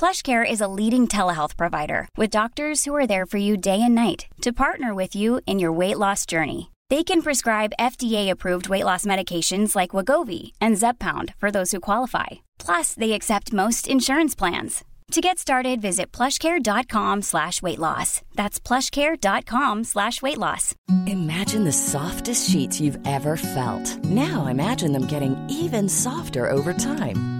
PlushCare is a leading telehealth provider with doctors who are there for you day and night to partner with you in your weight loss journey. They can prescribe FDA-approved weight loss medications like Wagovi and Zepbound for those who qualify. Plus, they accept most insurance plans. To get started, visit plushcare.com slash weight loss. That's plushcare.com slash weight loss. Imagine the softest sheets you've ever felt. Now imagine them getting even softer over time.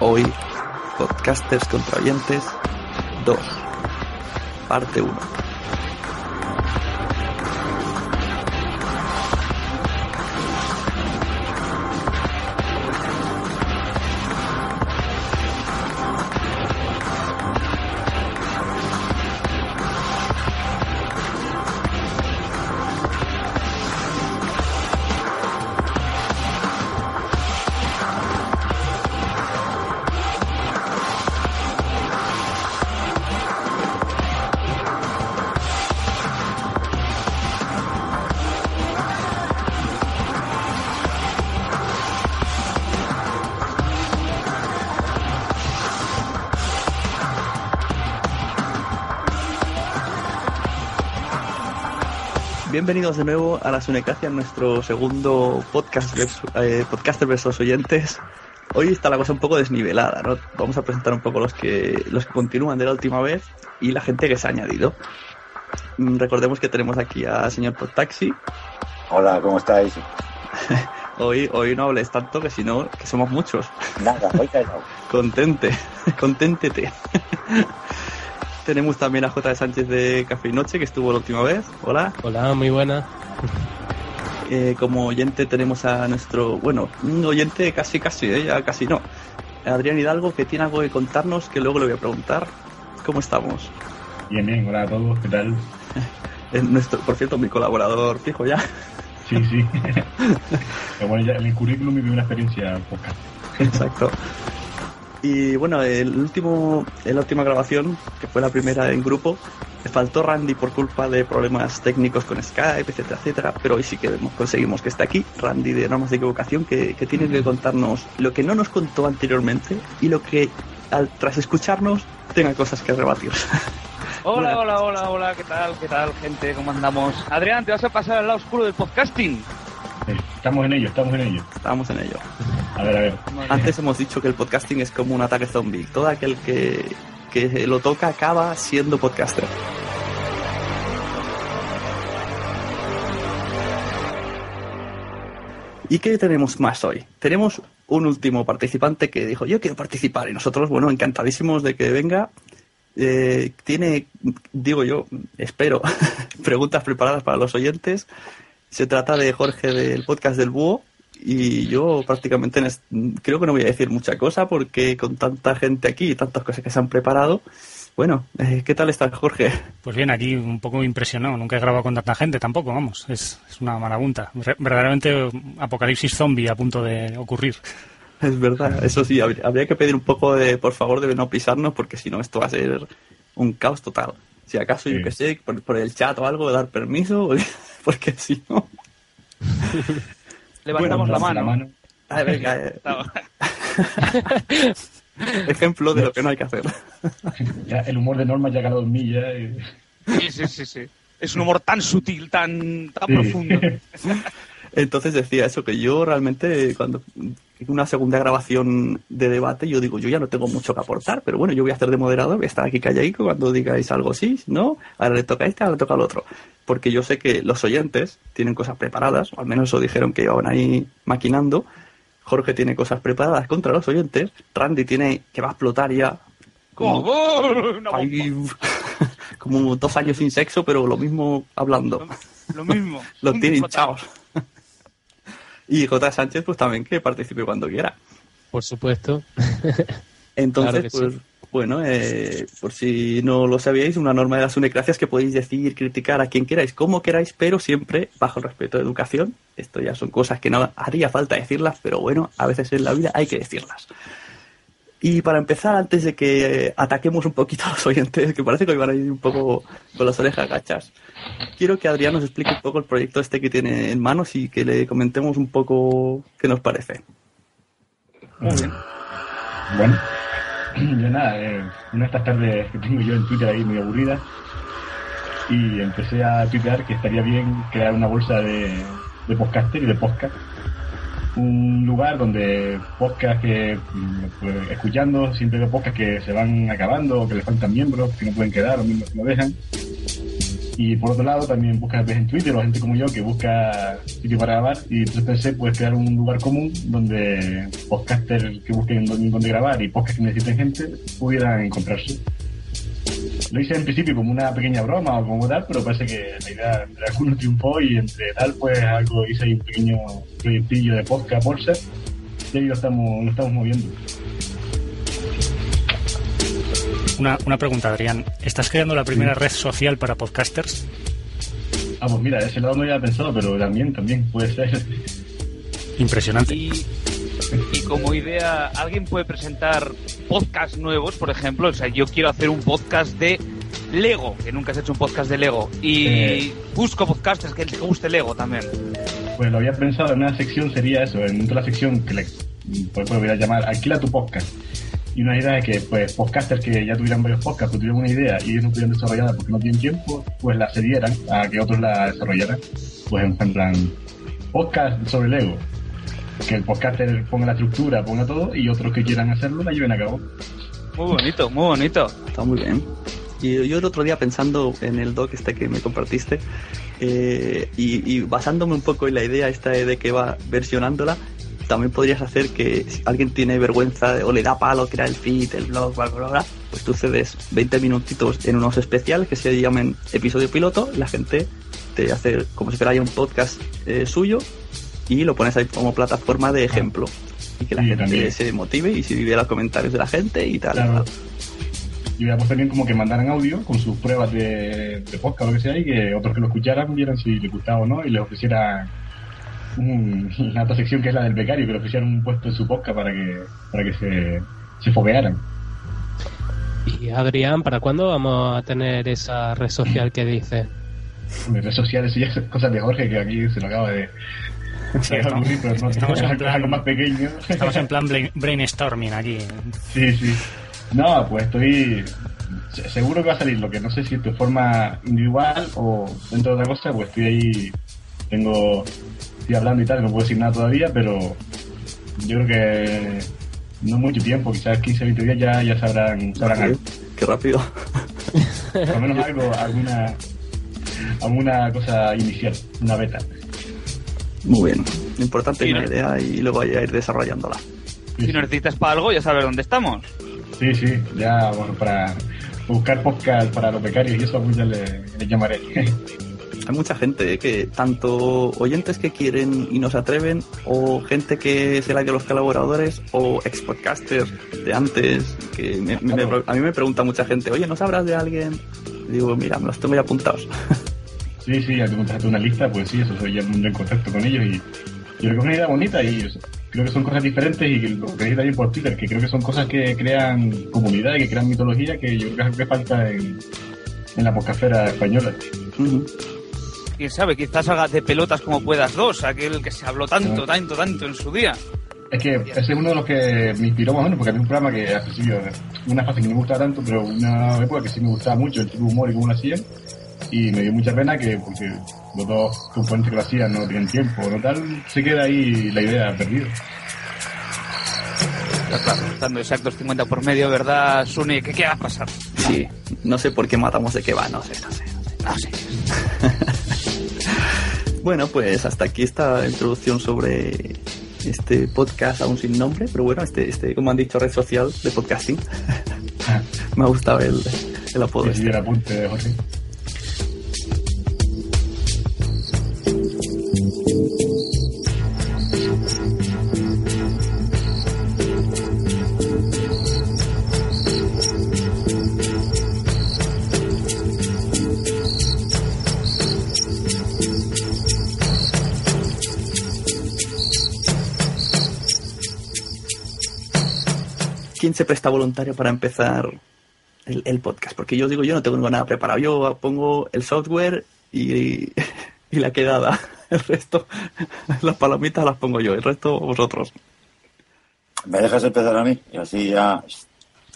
Hoy, Podcasters contra oyentes 2, parte 1. Bienvenidos de nuevo a la Sunecacia, nuestro segundo podcast versus, eh, podcaster versus oyentes. Hoy está la cosa un poco desnivelada, ¿no? Vamos a presentar un poco los que los que continúan de la última vez y la gente que se ha añadido. Mm, Recordemos que tenemos aquí a señor Podtaxi. Hola, ¿cómo estáis? Hoy, hoy no hables tanto que si no, que somos muchos. Nada, voy callado. Contente, conténtete. Tenemos también a J. Sánchez de Café y Noche, que estuvo la última vez. Hola. Hola, muy buena. Eh, como oyente tenemos a nuestro, bueno, un oyente casi casi, ¿eh? ya casi no. Adrián Hidalgo, que tiene algo que contarnos, que luego le voy a preguntar. ¿Cómo estamos? Bien, bien, hola a todos, ¿qué tal? Es nuestro, por cierto, mi colaborador fijo ya. Sí, sí. Pero bueno, ya en el currículum mi primera experiencia poca. Exacto. Y bueno, el último, la última grabación, que fue la primera en grupo, le faltó Randy por culpa de problemas técnicos con Skype, etcétera, etcétera. Pero hoy sí que conseguimos que esté aquí, Randy de Normas de Equivocación, que, que tiene que contarnos lo que no nos contó anteriormente y lo que, al, tras escucharnos, tenga cosas que rebatir. Hola, hola, hola, hola, ¿qué tal? ¿Qué tal, gente? ¿Cómo andamos? Adrián, ¿te vas a pasar al lado oscuro del podcasting? Estamos en ello, estamos en ello. Estamos en ello. A ver, a ver. Antes hemos dicho que el podcasting es como un ataque zombie. Todo aquel que, que lo toca acaba siendo podcaster. ¿Y qué tenemos más hoy? Tenemos un último participante que dijo, yo quiero participar y nosotros, bueno, encantadísimos de que venga. Eh, tiene, digo yo, espero, preguntas preparadas para los oyentes. Se trata de Jorge del podcast del Búho y yo prácticamente creo que no voy a decir mucha cosa porque con tanta gente aquí y tantas cosas que se han preparado, bueno, eh, ¿qué tal estás Jorge? Pues bien, aquí un poco impresionado. Nunca he grabado con tanta gente tampoco, vamos. Es, es una marabunta. Verdaderamente apocalipsis zombie a punto de ocurrir. Es verdad, eso sí, habría, que pedir un poco de, por favor, de no pisarnos, porque si no, esto va a ser un caos total. Si acaso, yo Sí. que sé, por, por el chat o algo, dar permiso, porque si no. Levantamos la, Levantamos mano. Ah, venga, eh, ejemplo de lo que no hay que hacer. Ya el humor de Norma ya ha mí ya. y- Sí, sí, sí, sí. Es un humor tan sutil, tan, tan Sí. profundo. Entonces decía eso, que yo realmente, cuando una segunda grabación de debate, yo digo, yo ya no tengo mucho que aportar, pero bueno, yo voy a hacer de moderador, voy a estar aquí calladico cuando digáis algo sí, no, ahora le toca a este, ahora le toca al otro. Porque yo sé que los oyentes tienen cosas preparadas, o al menos eso dijeron que iban ahí maquinando. Jorge tiene cosas preparadas contra los oyentes, Randy tiene que va a explotar ya. Como, ¡Oh, oh! Ahí, como dos años sin sexo, pero lo mismo hablando. Lo mismo. Los Un tiene flotado. hinchados. Y J. Sánchez, pues también que participe cuando quiera. Por supuesto. Entonces, Claro pues, sí. bueno, eh, por si no lo sabíais, una norma de las unecracias que podéis decir, criticar a quien queráis, como queráis, pero siempre bajo el respeto de educación. Esto ya son cosas que no haría falta decirlas, pero bueno, a veces en la vida hay que decirlas. Y para empezar, antes de que eh, ataquemos un poquito a los oyentes, que parece que hoy van a ir un poco con las orejas gachas, quiero que Adrián nos explique un poco el proyecto este que tiene en manos y que le comentemos un poco qué nos parece. Muy bien. Bueno, yo nada, eh, una de estas tardes que tengo yo en Twitter ahí muy aburrida y empecé a tuitear que estaría bien crear una bolsa de, de podcaster y de podcast. Un lugar donde podcast que, pues, escuchando, siempre veo podcast que se van acabando que les faltan miembros, que no pueden quedar o miembros que no dejan. Y por otro lado, también busca ves en Twitter o gente como yo que busca sitio para grabar. Y entonces pensé, pues, crear un lugar común donde podcasters que busquen dónde grabar y podcasts que necesiten gente pudieran encontrarse. Lo hice en principio como una pequeña broma o como tal, pero parece que la idea entre algunos triunfó y entre tal, pues algo hice ahí un pequeño proyectillo de podcast bolsa y ahí lo estamos, lo estamos moviendo. Una, una pregunta, Adrián. ¿Estás creando la primera red social para podcasters? Ah, pues mira, ese lado no había pensado, pero también, también puede ser. Impresionante. Y, y como idea, ¿alguien puede presentar podcasts nuevos, por ejemplo? O sea, yo quiero hacer un podcast de Lego, que nunca has hecho un podcast de Lego. Y Eh. busco podcasters que les guste Lego también. Pues lo había pensado en una sección, sería eso, en otra sección que le pues, voy a llamar Alquila tu podcast. Y una idea es que, pues, podcasters que ya tuvieran varios podcasts, pero tuvieran una idea y ellos no pudieran desarrollarla porque no tienen tiempo, pues la cedieran a que otros la desarrollaran. Pues en plan, podcast sobre Lego. Que el podcaster ponga la estructura, ponga todo, y otros que quieran hacerlo la lleven a cabo. Muy bonito, muy bonito. Está muy bien. Y yo el otro día pensando en el doc este que me compartiste eh, y, y basándome un poco en la idea esta de que va versionándola, también podrías hacer que si alguien tiene vergüenza o le da palo crear el feed, el blog, bla, bla, bla, pues tú cedes 20 minutitos en unos especiales que se llamen episodio piloto, la gente te hace como si fuera ya un podcast eh, suyo y lo pones ahí como plataforma de ejemplo. Y que la gente también. se motive y si vive los comentarios de la gente y tal. Claro. Y hubiera puesto también como que mandaran audio con sus pruebas de, de podcast o lo que sea y que otros que lo escucharan vieran si les gustaba o no y les ofrecieran un- la otra sección que es la del becario, que le ofrecieran un puesto en su podcast para que, para que se, se foguearan. Y Adrián, ¿para cuándo vamos a tener esa red social que dice? Redes sociales y esas cosas de Jorge que aquí se lo acaba de... Sí, estamos- en plan- algo más pequeño. Estamos en plan brain- brainstorming aquí. Sí, sí. No, pues estoy se- seguro que va a salir, lo que no sé si de forma individual o dentro de otra cosa, pues estoy ahí, tengo, estoy hablando y tal, no puedo decir nada todavía, pero yo creo que no mucho tiempo, quizás 15, 20 días ya, ya sabrán, sabrán algo. qué rápido. Por lo menos algo, alguna, alguna cosa inicial, una beta. Muy bien. Lo importante Sí, es una ¿no? idea y luego ya ir desarrollándola. Si nos necesitas para algo, ya sabes dónde estamos. Sí, sí, ya bueno, para buscar podcast para los becarios y eso pues ya le, le llamaré. Hay mucha gente que, tanto oyentes que quieren y no se atreven, o gente que se la de los colaboradores, o ex podcasters de antes, que me- me- me- a mí me pregunta mucha gente, oye, ¿no sabrás de alguien? Y digo, mira, me los tengo ya apuntados. Sí, sí, ya te montaste una lista, pues sí, eso soy ya en contacto con ellos y yo creo que es una idea bonita y o sea, creo que son cosas diferentes y que lo que dice también por Twitter, que creo que son cosas que crean comunidad y que crean mitología que yo creo que es algo que falta en, en la podcastera española. Quién sabe, quizás salga de pelotas como puedas dos, aquel que se habló tanto, tanto, tanto en su día. Es que ese es uno de los que me inspiró más o menos, porque había un programa que ha sido una fase que no me gustaba tanto, pero una época que sí me gustaba mucho, el tipo de humor y cómo lo hacían. Y me dio mucha pena que, porque los dos componentes que lo hacían no tienen tiempo no tal, se queda ahí la idea perdida. Dando exactos 50 por medio, ¿verdad, Sune? ¿Qué, qué va a pasar? Sí, no sé por qué matamos de qué va, no sé, no sé. No sé. Bueno, pues hasta aquí esta introducción sobre este podcast aún sin nombre, pero bueno, este, este como han dicho, red social de podcasting. Me ha gustado el, el apodo. Sí, este. el apunte Jorge. ¿Quién se presta voluntario para empezar el, el podcast? Porque yo digo, yo no tengo nada preparado. Yo pongo el software y, y la quedada. El resto, las palomitas las pongo yo, el resto vosotros. ¿Me dejas empezar a mí? Y así ya,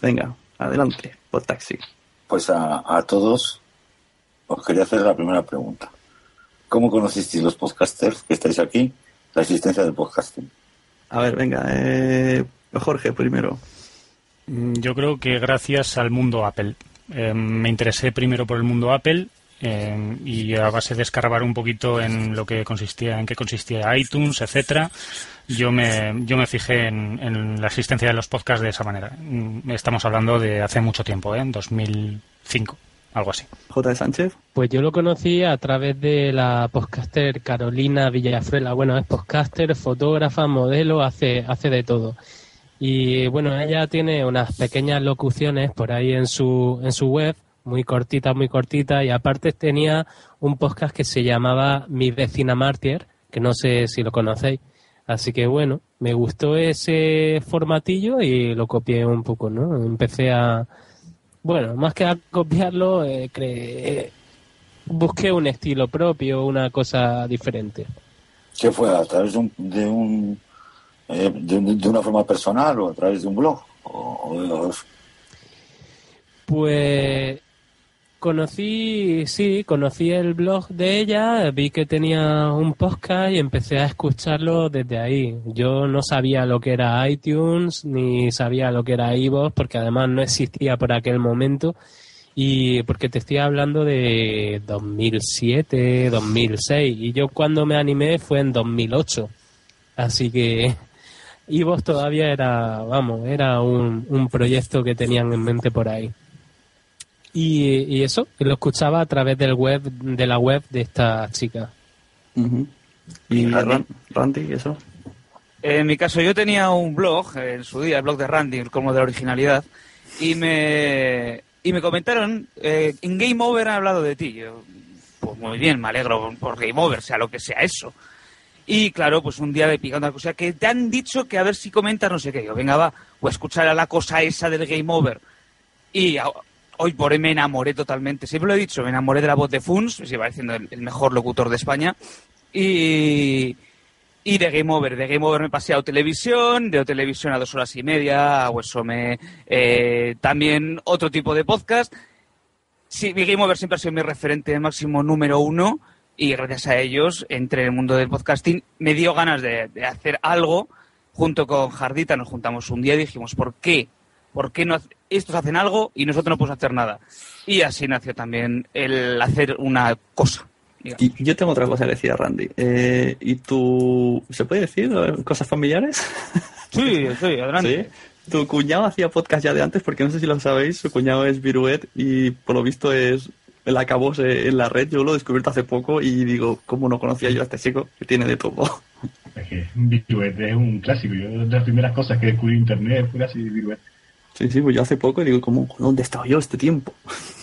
Venga, adelante, podtaxi. pues a, a todos os quería hacer la primera pregunta. ¿Cómo conocisteis los podcasters que estáis aquí? La existencia del podcasting. A ver, venga, eh, Jorge primero. Mm, Yo creo que gracias al mundo Apple. Eh, me interesé primero por el mundo Apple eh, y a base de escarbar un poquito en lo que consistía, en qué consistía iTunes, etcétera, yo me, yo me fijé en, en la existencia de los podcasts de esa manera. Mm, Estamos hablando de hace mucho tiempo, ¿eh? en 2005, algo así. J. Sánchez. Pues yo lo conocí a través de la podcaster Carolina Villafruela. Bueno, es podcaster, fotógrafa, modelo, hace, hace de todo. Y bueno, ella tiene unas pequeñas locuciones por ahí en su, en su web, muy cortita, muy cortita, y aparte tenía un podcast que se llamaba Mi vecina Martier, que no sé si lo conocéis. Así que bueno, me gustó ese formatillo y lo copié un poco, ¿no? Empecé a, bueno, más que a copiarlo, eh, cre- busqué un estilo propio, una cosa diferente. ¿Qué fue? ¿A través de, un, eh, de, un- de una forma personal o a través de un blog? O, de Pues conocí, sí, conocí el blog de ella, vi que tenía un podcast y empecé a escucharlo desde ahí. Yo no sabía lo que era iTunes ni sabía lo que era iVoox porque además no existía por aquel momento y porque te estoy hablando de 2007, 2006 y yo cuando me animé fue en 2008. Así que iVoox todavía era, vamos, era un, un proyecto que tenían en mente por ahí. Y, y eso, lo escuchaba a través del web, de la web de esta chica. ¿Y Ran- Randy, eso? En mi caso, yo tenía un blog, eh, en su día, el blog de Randy, como de la originalidad, y me, y me comentaron, eh, en Game Over han hablado de ti. Yo, pues muy bien, me alegro por Game Over, sea lo que sea eso. Y claro, pues un día le picando una cosa que te han dicho que a ver si comentas no sé qué. Yo, venga, va, a escuchar a la cosa esa del Game Over. Y hoy por hoy me enamoré totalmente. Siempre lo he dicho, me enamoré de la voz de Funs, me sigue pareciendo el, el mejor locutor de España. Y, y de Game Over. De Game Over me pasé a O Televisión, de O Televisión a dos horas y media, a Huesome, eh, también otro tipo de podcast. Sí, mi Game Over siempre ha sido mi referente máximo número uno y gracias a ellos entré en el mundo del podcasting. Me dio ganas de, de hacer algo junto con Jardita. Nos juntamos un día y dijimos, ¿por qué? ¿Por qué no estos hacen algo y nosotros no podemos hacer nada. Y así nació también el hacer una cosa. digamos. Y yo tengo otra cosa que decir a Randy. Eh, ¿Y tú, se puede decir eh, cosas familiares? Sí, sí, adelante. ¿Sí? Tu cuñado hacía podcast ya de antes, porque no sé si lo sabéis, su cuñado es Viruet y por lo visto es el acabose en la red. Yo lo he descubierto hace poco y digo, ¿cómo no conocía yo a este chico que tiene de todo? Es que Viruet es un clásico. Yo, de las primeras cosas que descubrí en internet fue así Viruet. Sí, sí, pues yo hace poco digo, ¿cómo, ¿dónde he estado yo este tiempo?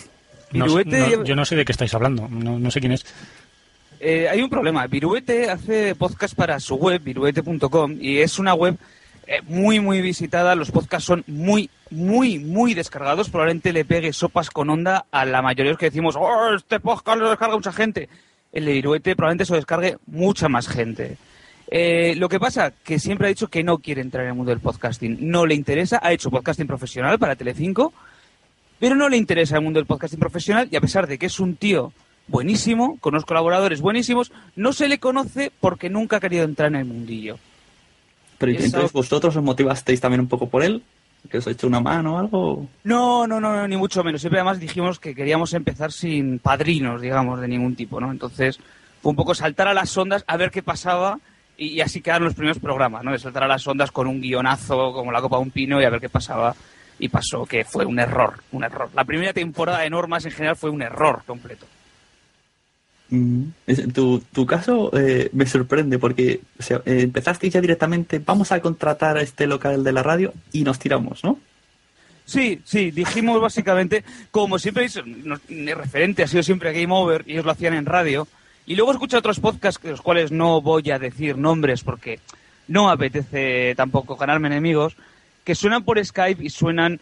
No, Viruete no, yo no sé de qué estáis hablando, no, no sé quién es. Eh, hay un problema. Viruete hace podcast para su web, viruete.com, y es una web eh, muy, muy visitada. Los podcasts son muy, muy, muy descargados. Probablemente le pegue sopas con onda a la mayoría de los que decimos, oh, este podcast lo descarga mucha gente. El de Viruete probablemente se lo descargue mucha más gente. Eh, lo que pasa que siempre ha dicho que no quiere entrar en el mundo del podcasting. No le interesa. Ha hecho podcasting profesional para Telecinco, pero no le interesa el mundo del podcasting profesional y a pesar de que es un tío buenísimo, con unos colaboradores buenísimos, no se le conoce porque nunca ha querido entrar en el mundillo. Pero entonces vosotros os motivasteis también un poco por él, que os ha hecho una mano o algo. No, no, no, no, ni mucho menos. Siempre además dijimos que queríamos empezar sin padrinos, digamos, de ningún tipo, ¿no? Entonces fue un poco saltar a las ondas a ver qué pasaba y, y así quedaron los primeros programas, ¿no? De saltar a las ondas con un guionazo como la copa de un pino y a ver qué pasaba. Y pasó que fue un error, un error. La primera temporada de Normas en general fue un error completo. Mm, Tu, tu caso eh, me sorprende porque eh, empezasteis ya directamente, vamos a contratar a este local de la radio y nos tiramos, ¿no? Sí, sí, dijimos básicamente, como siempre, mi referente ha sido siempre Game Over y ellos lo hacían en radio. Y luego escuché otros podcasts, de los cuales no voy a decir nombres porque no apetece tampoco ganarme enemigos, que suenan por Skype y suenan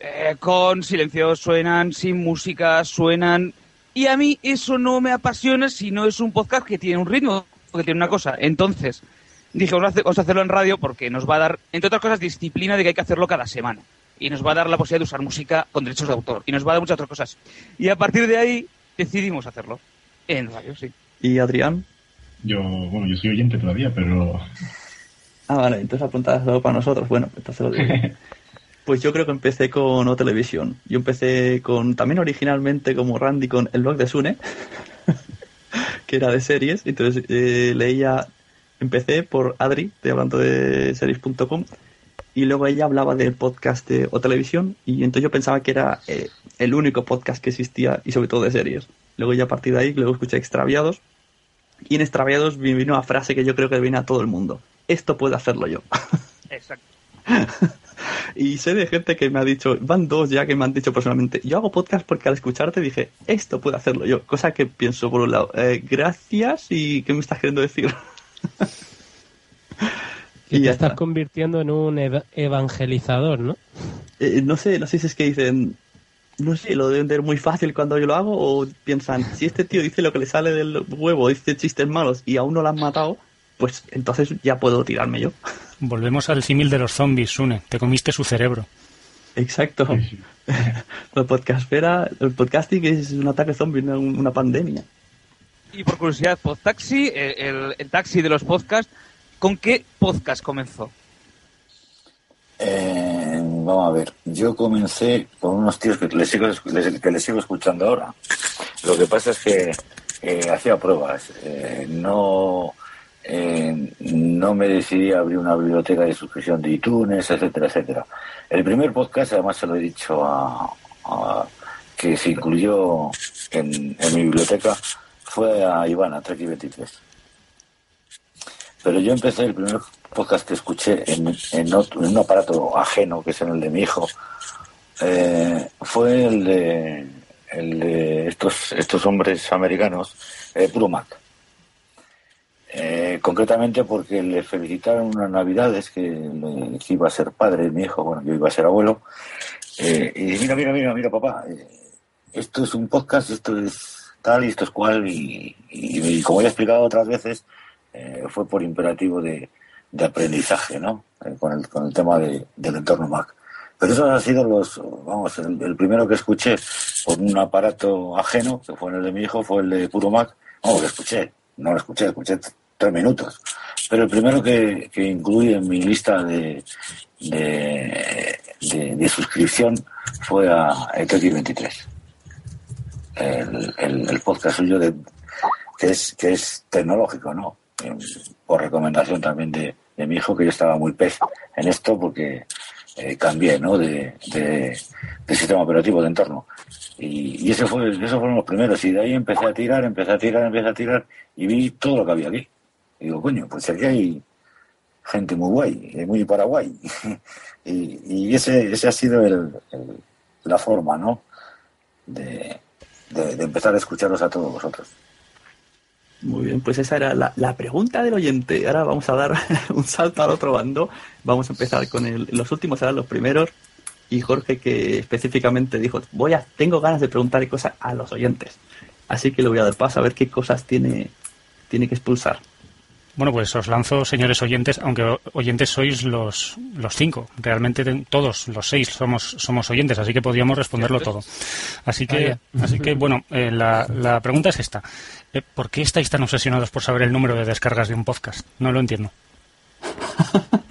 eh, con silencio, suenan sin música, suenan... Y a mí eso no me apasiona si no es un podcast que tiene un ritmo, que tiene una cosa. Entonces, dije, vamos a, hacer- vamos a hacerlo en radio porque nos va a dar, entre otras cosas, disciplina de que hay que hacerlo cada semana. Y nos va a dar la posibilidad de usar música con derechos de autor. Y nos va a dar muchas otras cosas. Y a partir de ahí decidimos hacerlo. En radio, sí. ¿Y Adrián? Yo, bueno, yo soy oyente todavía, pero Ah, vale, entonces apuntadas algo para nosotros. Bueno, entonces lo digo. Pues yo creo que empecé con O Televisión. Yo empecé con, también originalmente como Randy, con el blog de Sune, que era de series. Entonces eh, leía, empecé por Adri, estoy hablando de series.com, y luego ella hablaba del podcast de O Televisión, y entonces yo pensaba que era eh, el único podcast que existía, y sobre todo de series. Luego ya a partir de ahí, luego escuché Extraviados, y en Extraviados me vino una frase que yo creo que viene a todo el mundo. Esto puedo hacerlo yo. Exacto. Y sé de gente que me ha dicho, van dos ya que me han dicho personalmente, yo hago podcast porque al escucharte dije, esto puedo hacerlo yo. Cosa que pienso por un lado, eh, gracias y ¿qué me estás queriendo decir? Que Y te estás está. convirtiendo en un eva- evangelizador, ¿no? Eh, no sé, no sé si es que dicen, no sé, lo deben ver muy fácil cuando yo lo hago o piensan, si este tío dice lo que le sale del huevo, dice chistes malos y aún no lo han matado, pues entonces ya puedo tirarme yo. Volvemos al símil de los zombies, Sune. Te comiste su cerebro. Exacto. La podcastfera, el podcasting es un ataque zombie, una, una pandemia. Y por curiosidad, Podtaxi, el, el- el taxi de los podcasts, ¿con qué podcast comenzó? Eh, vamos a ver, yo comencé con unos tíos que les sigo, les- que les sigo escuchando ahora. Lo que pasa es que eh, hacía pruebas. eh, no, eh, no me decidí a abrir una biblioteca de suscripción de iTunes, etcétera, etcétera. El primer podcast, además se lo he dicho a, que se incluyó en, mi biblioteca, fue a Iván, a Trek 23. Pero yo empecé el primer podcast que escuché en, un aparato ajeno, que es en el de mi hijo, eh, fue el de, el de estos, hombres americanos, eh. Eh, concretamente porque le felicitaron unas navidades que, que iba a ser padre mi hijo, bueno, yo iba a ser abuelo, eh, y mira, mira, mira, mira, papá, eh, esto es un podcast, esto es tal y esto es cual, y, como ya he explicado otras veces, eh, fue por imperativo de, de aprendizaje, ¿no? Con, el, con el tema de- del entorno Mac. Pero esos han sido los, vamos, el, primero que escuché por un aparato ajeno, que fue el de mi hijo, fue el de Puro Mac. Vamos, lo escuché, no lo escuché, escuché tres minutos. Pero el primero que, que incluí en mi lista de, de, suscripción fue a X23. El, el, el podcast suyo de, que es que es tecnológico, ¿no? Por recomendación también de, de mi hijo, que yo estaba muy pez en esto porque eh, cambié, ¿no? De, de, de sistema operativo de entorno. Y, y ese fue, esos fueron los primeros. Y de ahí empecé a tirar, empecé a tirar, empecé a tirar y vi todo lo que había aquí. Y digo, coño, pues aquí hay gente muy guay, eh, muy Paraguay. y y ese, ese ha sido el, la forma, ¿no? De, de, empezar a escucharos a todos vosotros. Muy bien, pues esa era la, la pregunta del oyente. Ahora vamos a dar un salto al otro bando. Vamos a empezar con el, los últimos, serán los primeros. Y Jorge que específicamente dijo, voy a, tengo ganas de preguntarle cosas a los oyentes. Así que le voy a dar paso a ver qué cosas tiene, tiene que expulsar. Bueno, pues os lanzo, señores oyentes, aunque oyentes sois los, los cinco. Realmente todos los seis somos, somos oyentes, así que podríamos responderlo todo. Así que, Vaya. así que bueno, eh, la, la pregunta es esta. Eh, ¿Por qué estáis tan obsesionados por saber el número de descargas de un podcast? No lo entiendo.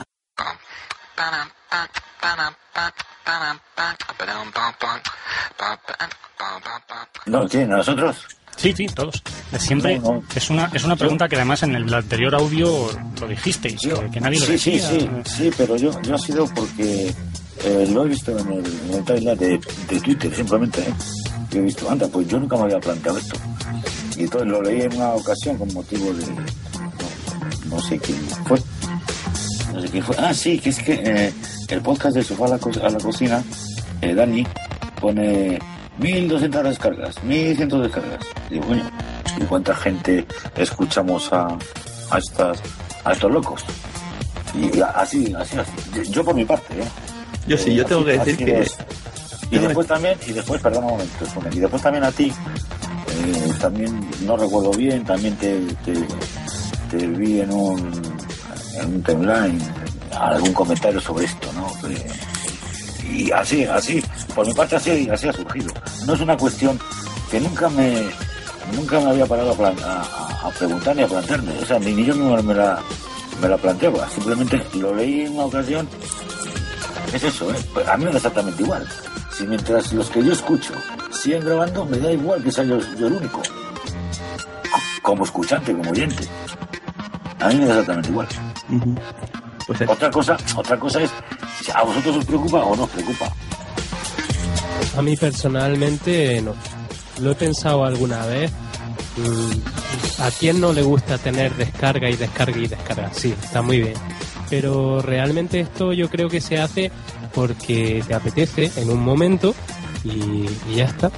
¿No? ¿Quién? ¿Nosotros? Sí, sí, todos. Siempre No, no. es una es una pregunta que además en el anterior audio lo dijisteis, que, que nadie lo sí, sí, decía. sí, sí, pero yo, yo ha sido porque eh, lo he visto en el, en el timeline de, de Twitter, simplemente. ¿eh? Yo he visto, anda, pues yo nunca me había planteado esto. Y entonces lo leí en una ocasión con motivo de. No, no sé quién fue. No sé quién fue. Ah, sí, que es que eh, el podcast de Sofá a la, Co- a la Cocina, eh, Dani, pone 1200 descargas, 1100 descargas. Y digo, coño, ¿y cuánta gente escuchamos a, a, estas, a estos locos? Y así, así, así. Yo por mi parte, ¿eh? Yo sí, yo tengo que decir que... es. Y después también, y después, perdón un momento, y después también a ti, eh, también, no recuerdo bien, también te, te, te vi en un, en un timeline algún comentario sobre esto, ¿no? Que- y así, así, por mi parte así, así ha surgido. No es una cuestión que nunca me, nunca me había parado a, plan- preguntar ni a plantearme, o sea, ni, ni yo mismo me la, me la planteaba, simplemente lo leí en una ocasión es eso, ¿eh? Pues a mí me da exactamente igual. Si mientras los que yo escucho siguen grabando, me da igual que sea yo, el único. Como escuchante, como oyente. A mí me da exactamente igual. Pues Otra cosa, otra cosa es si a vosotros os preocupa o no os preocupa. A mí personalmente no. Lo he pensado alguna vez. Mm, ¿A quién no le gusta tener descarga y descarga y descarga? Sí, está muy bien. Pero realmente esto yo creo que se hace porque te apetece en un momento y, y ya está.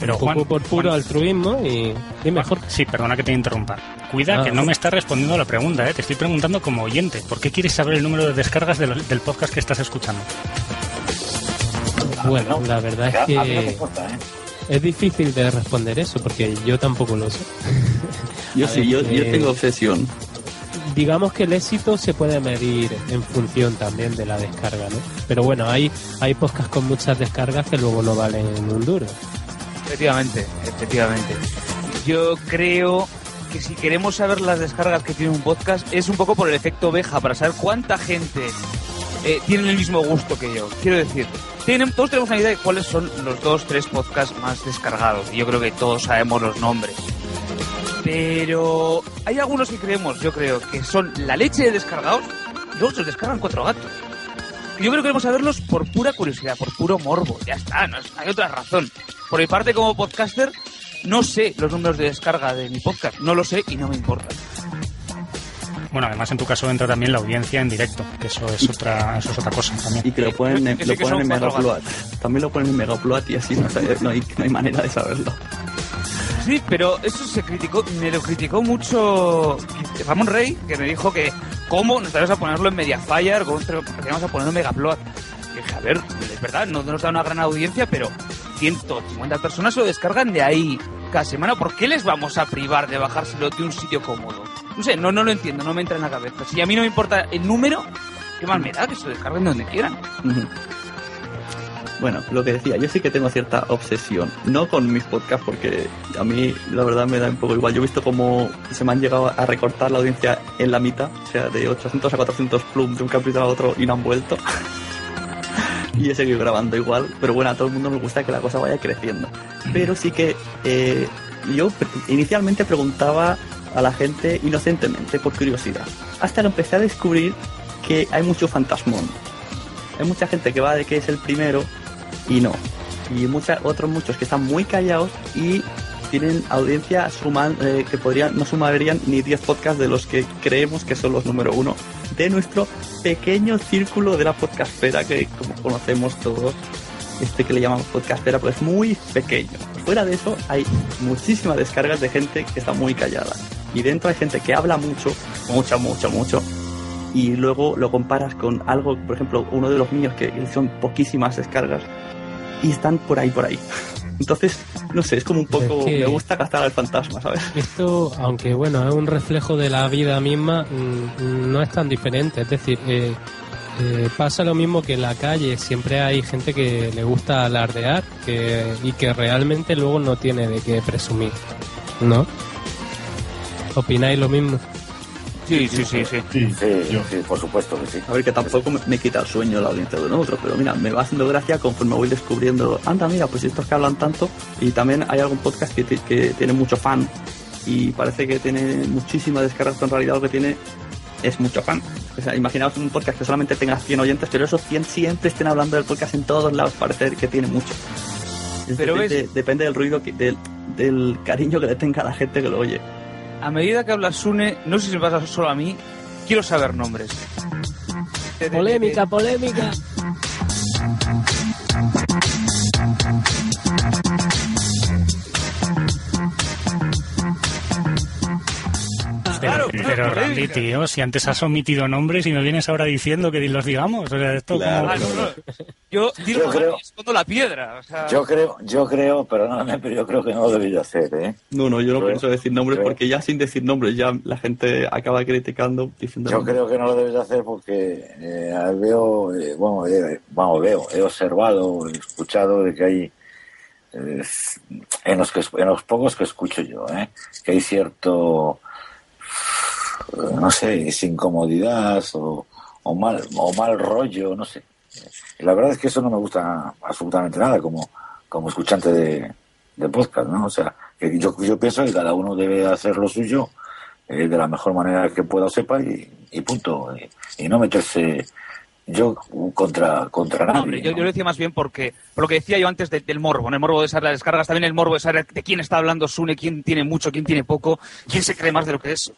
Pero un poco Juan, por puro Juan- altruismo y, y mejor. Sí, perdona que te interrumpa. Cuida Ah, que no sí. me estás respondiendo a la pregunta, ¿eh? te estoy preguntando como oyente. ¿Por qué quieres saber el número de descargas de los- del podcast que estás escuchando? Bueno, la verdad es no que importa, ¿eh? es difícil de responder eso porque yo tampoco lo sé. yo a sí, ver, yo, yo eh, tengo obsesión. digamos que el éxito se puede medir en función también de la descarga, ¿no? Pero bueno, hay, hay podcasts con muchas descargas que luego no valen un duro. Efectivamente, efectivamente. Yo creo que si queremos saber las descargas que tiene un podcast es un poco por el efecto oveja, para saber cuánta gente eh, tiene el mismo gusto que yo. Quiero decir, tienen, todos tenemos una idea de cuáles son los dos, tres podcasts más descargados. Y yo creo que todos sabemos los nombres. Pero hay algunos que creemos, yo creo, que son la leche de descargados y luego se descargan cuatro gatos. Yo creo que queremos saberlos por pura curiosidad, por puro morbo. Ya está, no hay otra razón. Por mi parte, como podcaster, no sé los números de descarga de mi podcast. No lo sé y no me importa. Bueno, además en tu caso entra también la audiencia en directo, que eso es otra, eso es otra cosa también. Y que lo ponen, en- lo que ponen en Megaupload. También lo ponen en Megaupload y así no, sabe- no, hay, no hay manera de saberlo. Sí, pero eso se criticó, me lo criticó mucho Ramón Rey, que me dijo que cómo nos vamos a ponerlo en Mediafire, cómo vamos a ponerlo en Megaplot. Y dije, a ver, es verdad, no nos da una gran audiencia, pero 150 personas lo descargan de ahí cada semana. ¿Por qué les vamos a privar de bajárselo de un sitio cómodo? No sé, no, no lo entiendo, no me entra en la cabeza. Si a mí no me importa el número, ¿qué más me da que se lo descarguen donde quieran? Bueno, lo que decía, yo sí que tengo cierta obsesión, no con mis podcasts, porque a mí la verdad me da un poco igual. Yo he visto cómo se me han llegado a recortar la audiencia en la mitad, o sea, de 800 a 400 plum de un capítulo a otro y no han vuelto. y he seguido grabando igual, pero bueno, a todo el mundo nos gusta que la cosa vaya creciendo. Pero sí que eh, yo inicialmente preguntaba a la gente inocentemente, por curiosidad, hasta que empecé a descubrir que hay mucho fantasmón. Hay mucha gente que va de que es el primero y no. Y mucha, otros muchos que están muy callados y tienen audiencia suman, eh, que podrían, no sumarían ni 10 podcasts de los que creemos que son los número uno de nuestro pequeño círculo de la podcastfera que como conocemos todos este que le llamamos podcastera pues es muy pequeño. Fuera de eso hay muchísimas descargas de gente que está muy callada. Y dentro hay gente que habla mucho mucho mucho mucho y luego lo comparas con algo por ejemplo uno de los míos que son poquísimas descargas y están por ahí por ahí entonces no sé es como un poco que- me gusta gastar al fantasma sabes Esto, aunque bueno, es un reflejo de la vida misma, mm, no es tan diferente. Es decir, eh, eh, pasa lo mismo que en la calle. Siempre hay gente que le gusta alardear que, y que realmente luego no tiene de qué presumir. ¿No? ¿Opináis lo mismo? Sí, sí, sí, sí. Sí, Sí, sí, por supuesto que sí. A ver, que tampoco me, me quita el sueño la audiencia de un otro, pero mira, me va haciendo gracia conforme voy descubriendo, anda, mira, pues estos que hablan tanto, y también hay algún podcast que, ti- que tiene mucho fan, y parece que tiene muchísimas descargas, pero en realidad lo que tiene es mucho fan. O sea, imaginaos un podcast que solamente tenga 100 oyentes, pero esos 100 siempre estén hablando del podcast en todos lados, parece que tiene mucho. Pero depende, ves- depende del ruido, que- del, del cariño que le tenga a la gente que lo oye. A medida que habla Sune, no sé si me pasa solo a mí, quiero saber nombres. Polémica, polémica. Pero, Claro, claro, Randy, tío, si antes has omitido nombres y me vienes ahora diciendo que los digamos. O sea, esto Claro. como- Ah, no, no. Yo Yo la creo- escondo la piedra. O sea, Yo creo, yo creo, perdóname, pero yo creo que no lo debí de hacer, ¿eh? No, no, yo no Creo- pienso decir nombres creo- porque ya sin decir nombres ya la gente acaba criticando diciendo Yo nombres. creo que no lo debes de hacer porque eh, veo, eh, bueno, eh, vamos, veo, he observado, he escuchado de que hay, eh, en, los que, en los pocos que escucho yo, ¿eh? que hay cierto, eh, no sé, es incomodidad o, o mal, o mal rollo, no sé. La verdad es que eso no me gusta absolutamente nada como, como escuchante de, de podcast, ¿no? O sea, que yo, yo pienso que cada uno debe hacer lo suyo eh, de la mejor manera que pueda o sepa y, y punto. Y, y no meterse yo contra, contra no, nadie. hombre, yo, ¿no? yo lo decía más bien porque, por lo que decía yo antes de- del morbo, en el morbo de saber las descargas, también el morbo de saber de quién está hablando Sune, quién tiene mucho, quién tiene poco, quién se cree más de lo que es.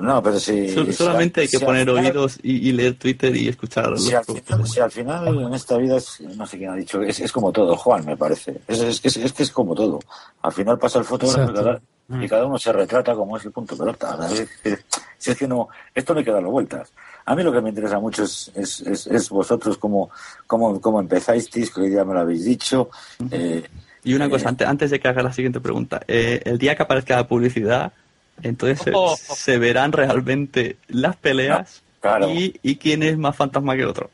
No, pero si... Sol- si solamente al- hay que si poner final- oídos y, y leer Twitter y escuchar los Si al, final, si al final en esta vida es, no sé quién ha dicho, es, es como todo, Juan, me parece. Es, es, que es, es que es como todo. Al final pasa el fotógrafo y cada, y cada uno se retrata como es el punto de pelota. Es que- Si es que no, esto no hay que darle vueltas. A mí lo que me interesa mucho es, es, es, es vosotros cómo, cómo, cómo empezáis, que hoy ya me lo habéis dicho. Eh, Y una eh, cosa, antes, antes de que haga la siguiente pregunta, eh, el día que aparezca la publicidad, entonces se- Oh. se, verán realmente las peleas Claro. y, y quién es más fantasma que otro.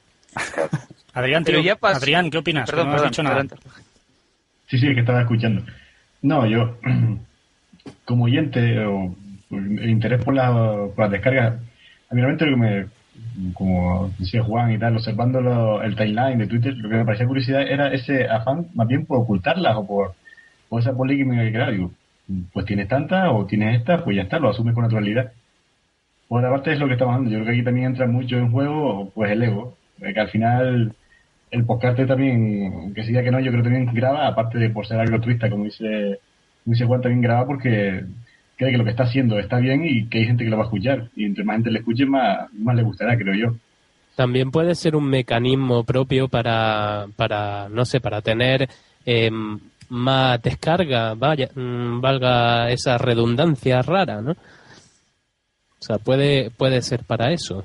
Adrián, tío, ya Adrián, ¿qué opinas? Perdón, no has perdón, dicho nada. adelante. Sí, sí, que estaba escuchando. No, yo, como oyente o por el interés por, la, por las descargas, a mí realmente lo que me, como decía Juan y tal, observando lo- el timeline de Twitter, lo que me parecía curiosidad era ese afán más bien por ocultarlas o por, por esa polémica que crear. Digo, pues tienes tantas o tienes estas, pues ya está, lo asumes con naturalidad. Por otra parte es lo que estamos hablando. Yo creo que aquí también entra mucho en juego pues el ego, de que al final el podcast también, que siga que no, yo creo que también graba, aparte de por ser altruista, como dice, como dice Juan, también graba porque cree que lo que está haciendo está bien y que hay gente que lo va a escuchar. Y entre más gente le escuche, más, más le gustará, creo yo. También puede ser un mecanismo propio para, para no sé, para tener eh, más descarga, vaya, mm, valga esa redundancia rara, ¿no? O sea, puede, puede ser para eso.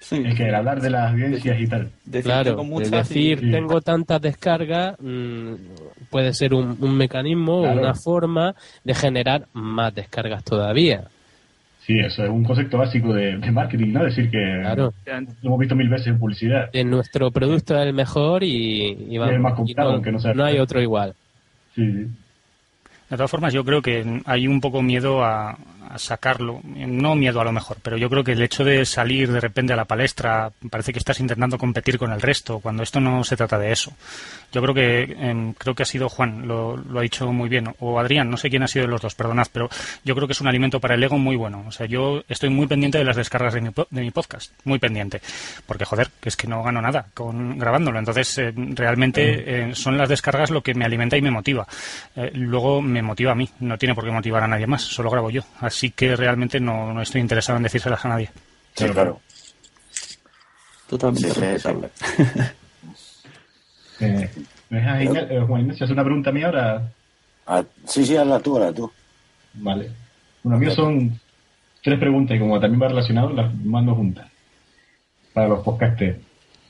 Sí. Es que el hablar de las audiencias y tal. Decir, claro, tengo muchas decir, Sí. tengo tantas descargas, mm, puede ser un, un mecanismo, Claro. una forma de generar más descargas todavía. Sí, eso es un concepto básico de, de marketing, ¿no? Decir que Claro. lo hemos visto mil veces en publicidad. De nuestro producto es el mejor y, y vamos, el más y comprado, no, aunque no sea no hay otro igual. Sí, sí. De todas formas, yo creo que hay un poco miedo a, a sacarlo. No miedo a lo mejor, pero yo creo que el hecho de salir de repente a la palestra parece que estás intentando competir con el resto, cuando esto no se trata de eso. Yo creo que em, creo que ha sido Juan, lo, lo, ha dicho muy bien, o Adrián, no sé quién ha sido de los dos, perdonad, pero yo creo que es un alimento para el ego muy bueno. O sea, yo estoy muy pendiente de las descargas de mi, de mi podcast, muy pendiente, porque joder, que es que no gano nada con grabándolo. Entonces, eh, realmente eh, son las descargas lo que me alimenta y me motiva. Eh, luego me motiva a mí, no tiene por qué motivar a nadie más, solo grabo yo. Así que realmente no, no estoy interesado en decírselas a nadie. Sí, claro. Totalmente Sí, sí, respetable. Eh, ¿Me dejas, Igna- eh, Juan Ignacio, hacer una pregunta a mí ahora? Ah, sí, sí, hazla tú, hazla tú. Vale. Bueno, mío son tres preguntas y como también va relacionado, las mando juntas. Para los podcasters.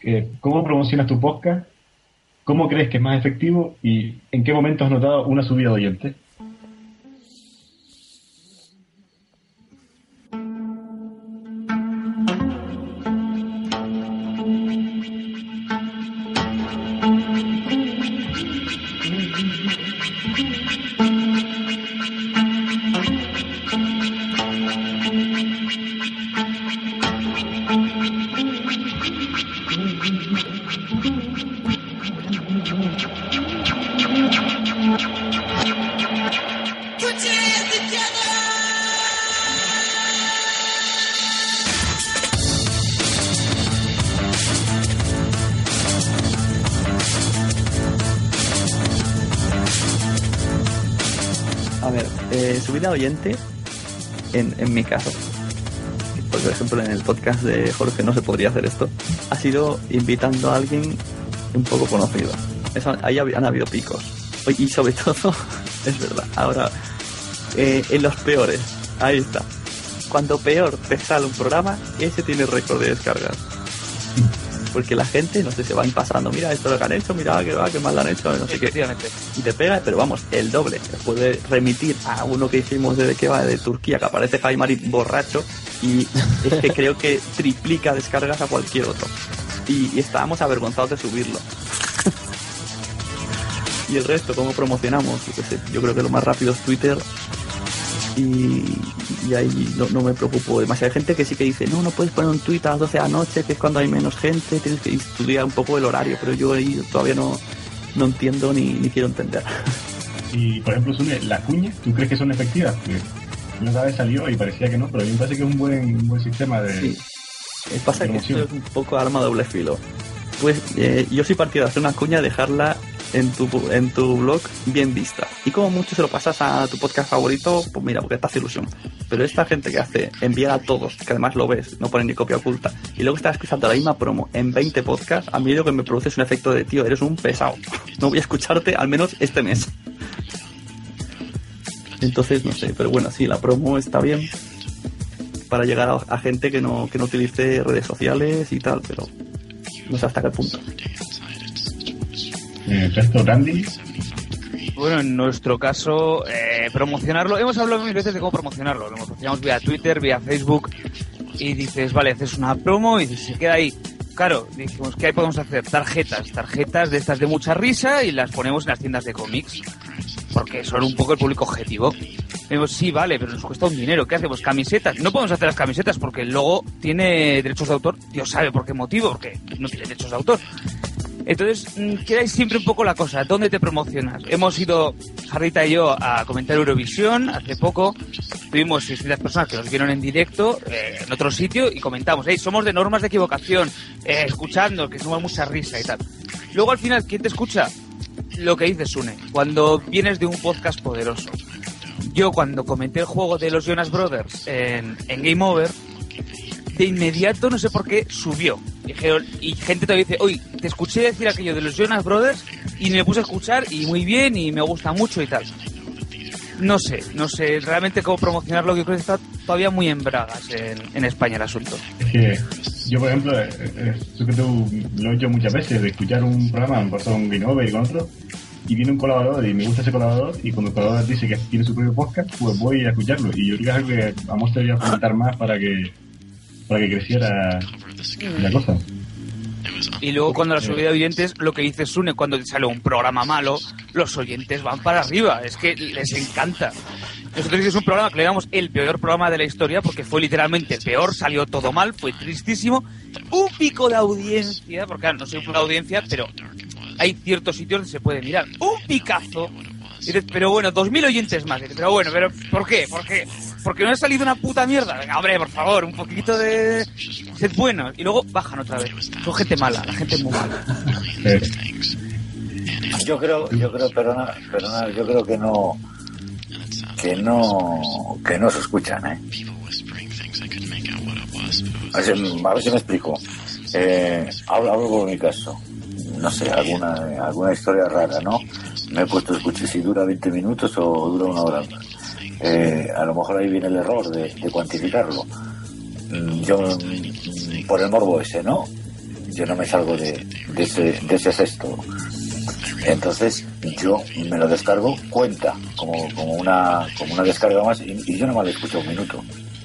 Eh, ¿Cómo promocionas tu podcast? ¿Cómo crees que es más efectivo? ¿Y en qué momento has notado una subida de oyentes? De Jorge no se podría hacer esto, ha sido invitando a alguien un poco conocido. Eso, ahí han habido picos. Y sobre todo, es verdad, ahora, eh, en los peores, ahí está. Cuando peor te sale un programa, ese tiene récord de descargas. Porque la gente, no sé, se van pasando, mira esto lo que han hecho, mira que va, que mal lo han hecho, no sé qué y te pega, pero vamos, el doble. Te puede remitir a uno que hicimos de que va de Turquía, que aparece Jaimari borracho, y es que creo que triplica descargas a cualquier otro. Y, y estábamos avergonzados de subirlo. y el resto, ¿cómo promocionamos? Yo creo que lo más rápido es Twitter. Y, y ahí no, no me preocupo demasiado. Hay gente que sí que dice, no, no puedes poner un tweet a las 12 de la noche, que es cuando hay menos gente, tienes que estudiar un poco el horario, pero yo ahí todavía no, no entiendo ni, ni quiero entender. Y, por ejemplo, Sune, las cuñas, ¿tú crees que son efectivas? Una vez salió y parecía que no, pero a mí me parece que es un buen, un buen sistema de... Sí. Eh, pasa que esto es un poco arma doble filo. Pues eh, yo soy partidario de hacer una cuña, dejarla en tu, en tu blog bien vista. Y como mucho se lo pasas a tu podcast favorito, pues mira, porque te hace ilusión. Pero esta gente que hace enviar a todos, que además lo ves, no ponen ni copia oculta, y luego estás escuchando la misma promo en 20 podcasts, a mí lo que me produce es un efecto de tío, eres un pesado. No voy a escucharte al menos este mes. Entonces, no sé, pero bueno, sí, la promo está bien para llegar a, a gente que no, que no utilice redes sociales y tal, pero no sé hasta qué punto. El resto, Randy, Bueno, en nuestro caso, eh, promocionarlo. Hemos hablado mil veces de cómo promocionarlo. Lo promocionamos vía Twitter, vía Facebook. Y dices, vale, haces una promo y se queda ahí. Claro, dijimos, ¿qué podemos hacer? Tarjetas, tarjetas de estas de mucha risa y las ponemos en las tiendas de cómics. Porque son un poco el público objetivo. Dijimos, sí, vale, pero nos cuesta un dinero. ¿Qué hacemos? ¿Camisetas? No podemos hacer las camisetas porque el logo tiene derechos de autor. Dios sabe por qué motivo, porque no tiene derechos de autor. Entonces, mm, quedáis siempre un poco la cosa, ¿dónde te promocionas? Hemos ido, Jarrita y yo, a comentar Eurovisión hace poco. Tuvimos 600 personas que nos vieron en directo eh, en otro sitio y comentamos, hey, somos de normas de equivocación, eh, escuchando, que somos mucha risa y tal. Luego al final, ¿quién te escucha? Lo que dices, Sune, cuando vienes de un podcast poderoso. Yo cuando comenté el juego de los Jonas Brothers en, en Game Over, de inmediato, no sé por qué, subió. Y gente todavía dice, oye, te escuché decir aquello de los Jonas Brothers y me puse a escuchar y muy bien y me gusta mucho y tal. No sé, no sé realmente cómo promocionarlo, yo creo que está todavía muy en bragas en, en España el asunto. que yo, por ejemplo, eh, eh, eso que tú lo he hecho muchas veces, de escuchar un programa, pasó con Game Over y con otro, y viene un colaborador y me gusta ese colaborador, y cuando el colaborador dice que tiene su propio podcast, pues voy a escucharlo. Y yo creo que es algo que vamos a fomentar más para que, para que creciera la cosa. Y luego cuando la subida de oyentes, lo que dice Sune, cuando sale un programa malo, los oyentes van para arriba. Es que les encanta. Nosotros hicimos un programa que le llamamos el peor programa de la historia porque fue literalmente el peor, salió todo mal, fue tristísimo. Un pico de audiencia, porque claro, no soy una audiencia, pero hay ciertos sitios donde se puede mirar. Un picazo. Y dices, pero bueno, dos mil oyentes más. Y dices, pero bueno, pero ¿por qué? ¿Por qué? Porque no ha salido una puta mierda. Venga, hombre, por favor, un poquito de... Sed buenos. Y luego bajan otra vez. Son gente mala, la gente es muy mala. Yo creo, yo creo, perdona, perdona, yo creo que no, que no, que no se escuchan, ¿eh? A ver, a ver si me explico. Eh, hablo, hablo por mi caso. No sé, alguna, alguna historia rara, ¿no? Me he puesto a escuchar si dura 20 minutos o dura una hora. Eh, a lo mejor ahí viene el error de, cuantificarlo. Mm, Yo, mm, por el morbo ese, ¿no? Yo no me salgo de, ese, de ese sexto. Entonces yo me lo descargo, cuenta como, como, una, como una descarga más y, yo no me lo escucho un minuto.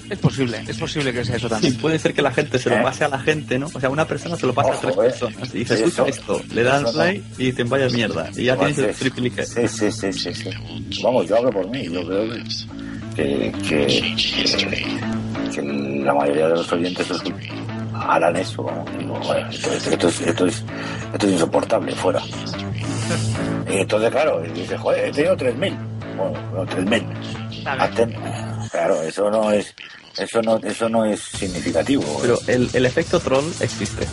Es posible, es posible que sea eso Sí, también. puede ser que la gente se lo ¿Eh? pase a la gente, ¿no? O sea, una persona se lo pasa a tres ¿eh? personas y dice, Sí, escucha esto, le dan play y dicen, vaya mierda. Y ya tienes el triplique. Sí, sí, sí, sí, sí. Vamos, yo hablo por mí. Yo creo que, que, que, que la mayoría de los oyentes harán eso. Bueno, esto, esto- esto es, esto, es, esto es insoportable, fuera. Y entonces, claro, y dice, joder, he tenido 3.000. Bueno, no, 3.000. Claro, eso no es eso no eso no es significativo. Pero el, el efecto troll existe.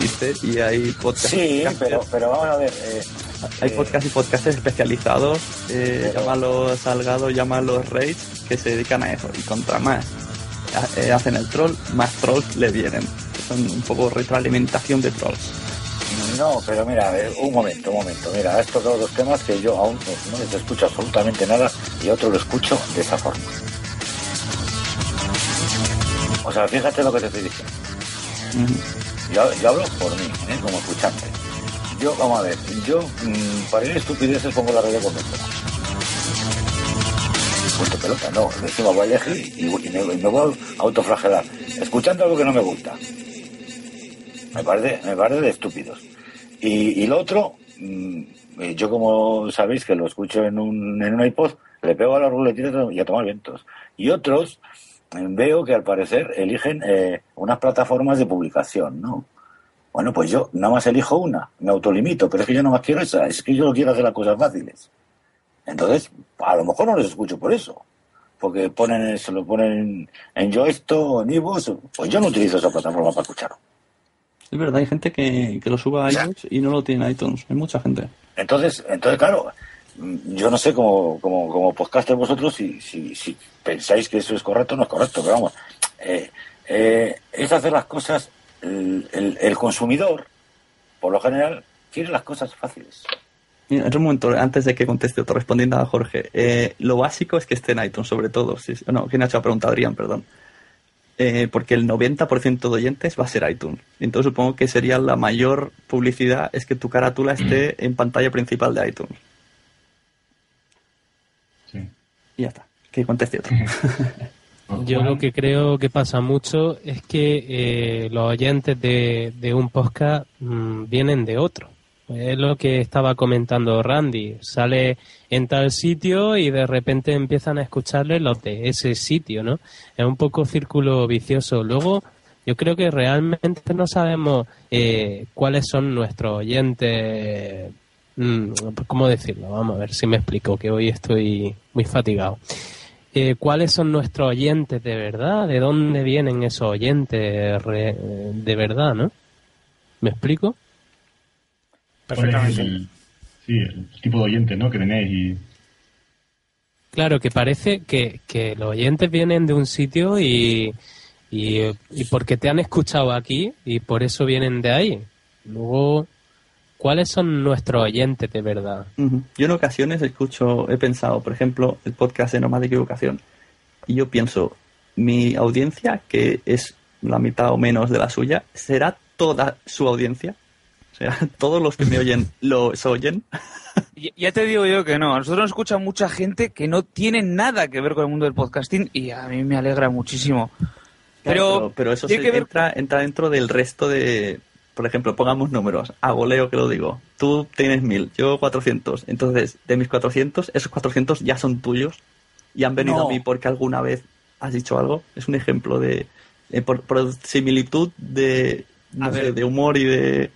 Existe y hay podcasts. Sí, pero, pero vamos a ver. eh, Hay eh, podcasts y podcasts especializados, eh, Pero- llámalos Salgado, llámalos Rage, que se dedican a eso. Y contra más eh, hacen el troll, más trolls le vienen. Son un poco retroalimentación de trolls. No, pero mira, eh, un momento, un momento. Mira, has tocado dos temas que yo aún no les escucho absolutamente nada y otro lo escucho de esa forma. O sea, fíjate lo que te estoy diciendo. Yo, yo hablo por mí, ¿eh? como escuchante. Yo, vamos a ver, yo mm, para ir estupideces pongo la radio convencional. Punto pelota, no. Encima voy a elegir y, y me, y me voy a autoflagelar. Escuchando algo que no me gusta. Me parece, me parece de estúpidos. Y, y lo otro, mm, eh, yo como sabéis que lo escucho en un, en un iPod, le pego a la ruletita y a tomar vientos. Y otros, veo que al parecer eligen eh, unas plataformas de publicación, ¿no? Bueno, pues yo nada más elijo una, me autolimito, pero es que yo no más quiero esa, es que yo no quiero hacer las cosas fáciles. Entonces, a lo mejor no les escucho por eso. Porque ponen, se lo ponen en yo esto, en iVoox, pues yo no utilizo esa plataforma para escucharlo. Es verdad, hay gente que, que lo sube a iTunes y no lo tiene en iTunes. Hay mucha gente. Entonces, entonces claro, yo no sé como, como, como podcaster vosotros si, si, si pensáis que eso es correcto o no es correcto, pero vamos, eh, eh, es hacer las cosas, el, el- consumidor, por lo general, quiere las cosas fáciles. Mira, otro momento, antes de que conteste otro, respondiendo a Jorge, eh, lo básico es que esté en iTunes, sobre todo. Si, no, ¿quién ha hecho la pregunta? Adrián, perdón. Eh, porque el 90% de oyentes va a ser iTunes. Entonces supongo que sería la mayor publicidad es que tu carátula esté en pantalla principal de iTunes. Sí. Y ya está. Que conteste otro. Yo lo que creo que pasa mucho es que eh, los oyentes de, de un podcast mm, vienen de otro. Es lo que estaba comentando Randy. Sale en tal sitio y de repente empiezan a escucharle los de ese sitio, ¿no? Es un poco círculo vicioso. Luego, yo creo que realmente no sabemos eh, cuáles son nuestros oyentes. Mm, ¿Cómo decirlo? Vamos a ver si me explico, que hoy estoy muy fatigado eh, cuáles son nuestros oyentes de verdad, de dónde vienen esos oyentes re- de verdad, ¿no? ¿Me explico? ¿Cuál es el, sí, el tipo de oyente ¿no? que tenéis y Claro, que parece que, que los oyentes vienen de un sitio y, y, y porque te han escuchado aquí y por eso vienen de ahí. Luego, ¿cuáles son nuestros oyentes de verdad? Ujú. Yo en ocasiones escucho, he pensado, por ejemplo, el podcast de Nomad de Equivocación, y yo pienso, mi audiencia, que es la mitad o menos de la suya, ¿será toda su audiencia? ¿Será todos los que me oyen los oyen? Y- Ya te digo yo que no. A nosotros nos escucha mucha gente que no tiene nada que ver con el mundo del podcasting y a mí me alegra muchísimo. Claro, Pero, pero, pero eso se que ver- entra, entra dentro del resto de por ejemplo, pongamos números, a voleo que lo digo, tú tienes 1000, yo 400, entonces de mis 400, esos 400 ya son tuyos y han venido No. a mí porque alguna vez has dicho algo. Es un ejemplo de, de por, por similitud de, no sé, de humor y de...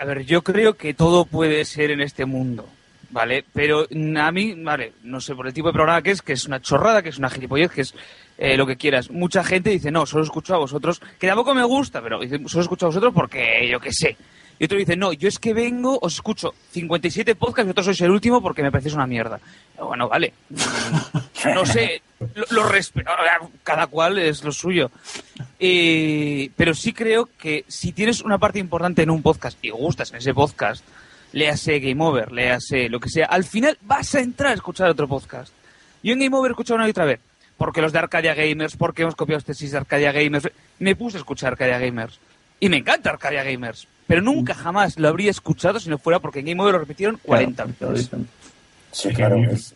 A ver, yo creo que todo puede ser en este mundo, ¿vale? Pero a mí, vale, no sé, por el tipo de programa que es, que es una chorrada, que es una gilipollez, que es eh, lo que quieras. Mucha gente dice, no, solo escucho a vosotros, que tampoco me gusta, pero dice, solo escucho a vosotros porque yo qué sé. Y otro dice, no, yo es que vengo, os escucho 57 podcasts y vosotros sois el último porque me parecéis una mierda. Bueno, vale. No sé, lo, lo respe- cada cual es lo suyo. Eh, pero sí creo que si tienes una parte importante en un podcast y gustas en ese podcast, léase Game Over, léase lo que sea, al final vas a entrar a escuchar otro podcast. Yo en Game Over he escuchado una y otra vez, porque los de Arcadia Gamers, porque hemos copiado tesis de Arcadia Gamers, me puse a escuchar Arcadia Gamers. Y me encanta Arcadia Gamers, pero nunca jamás lo habría escuchado si no fuera porque en Game Over lo repitieron 40 Claro, veces. Sí, claro. es-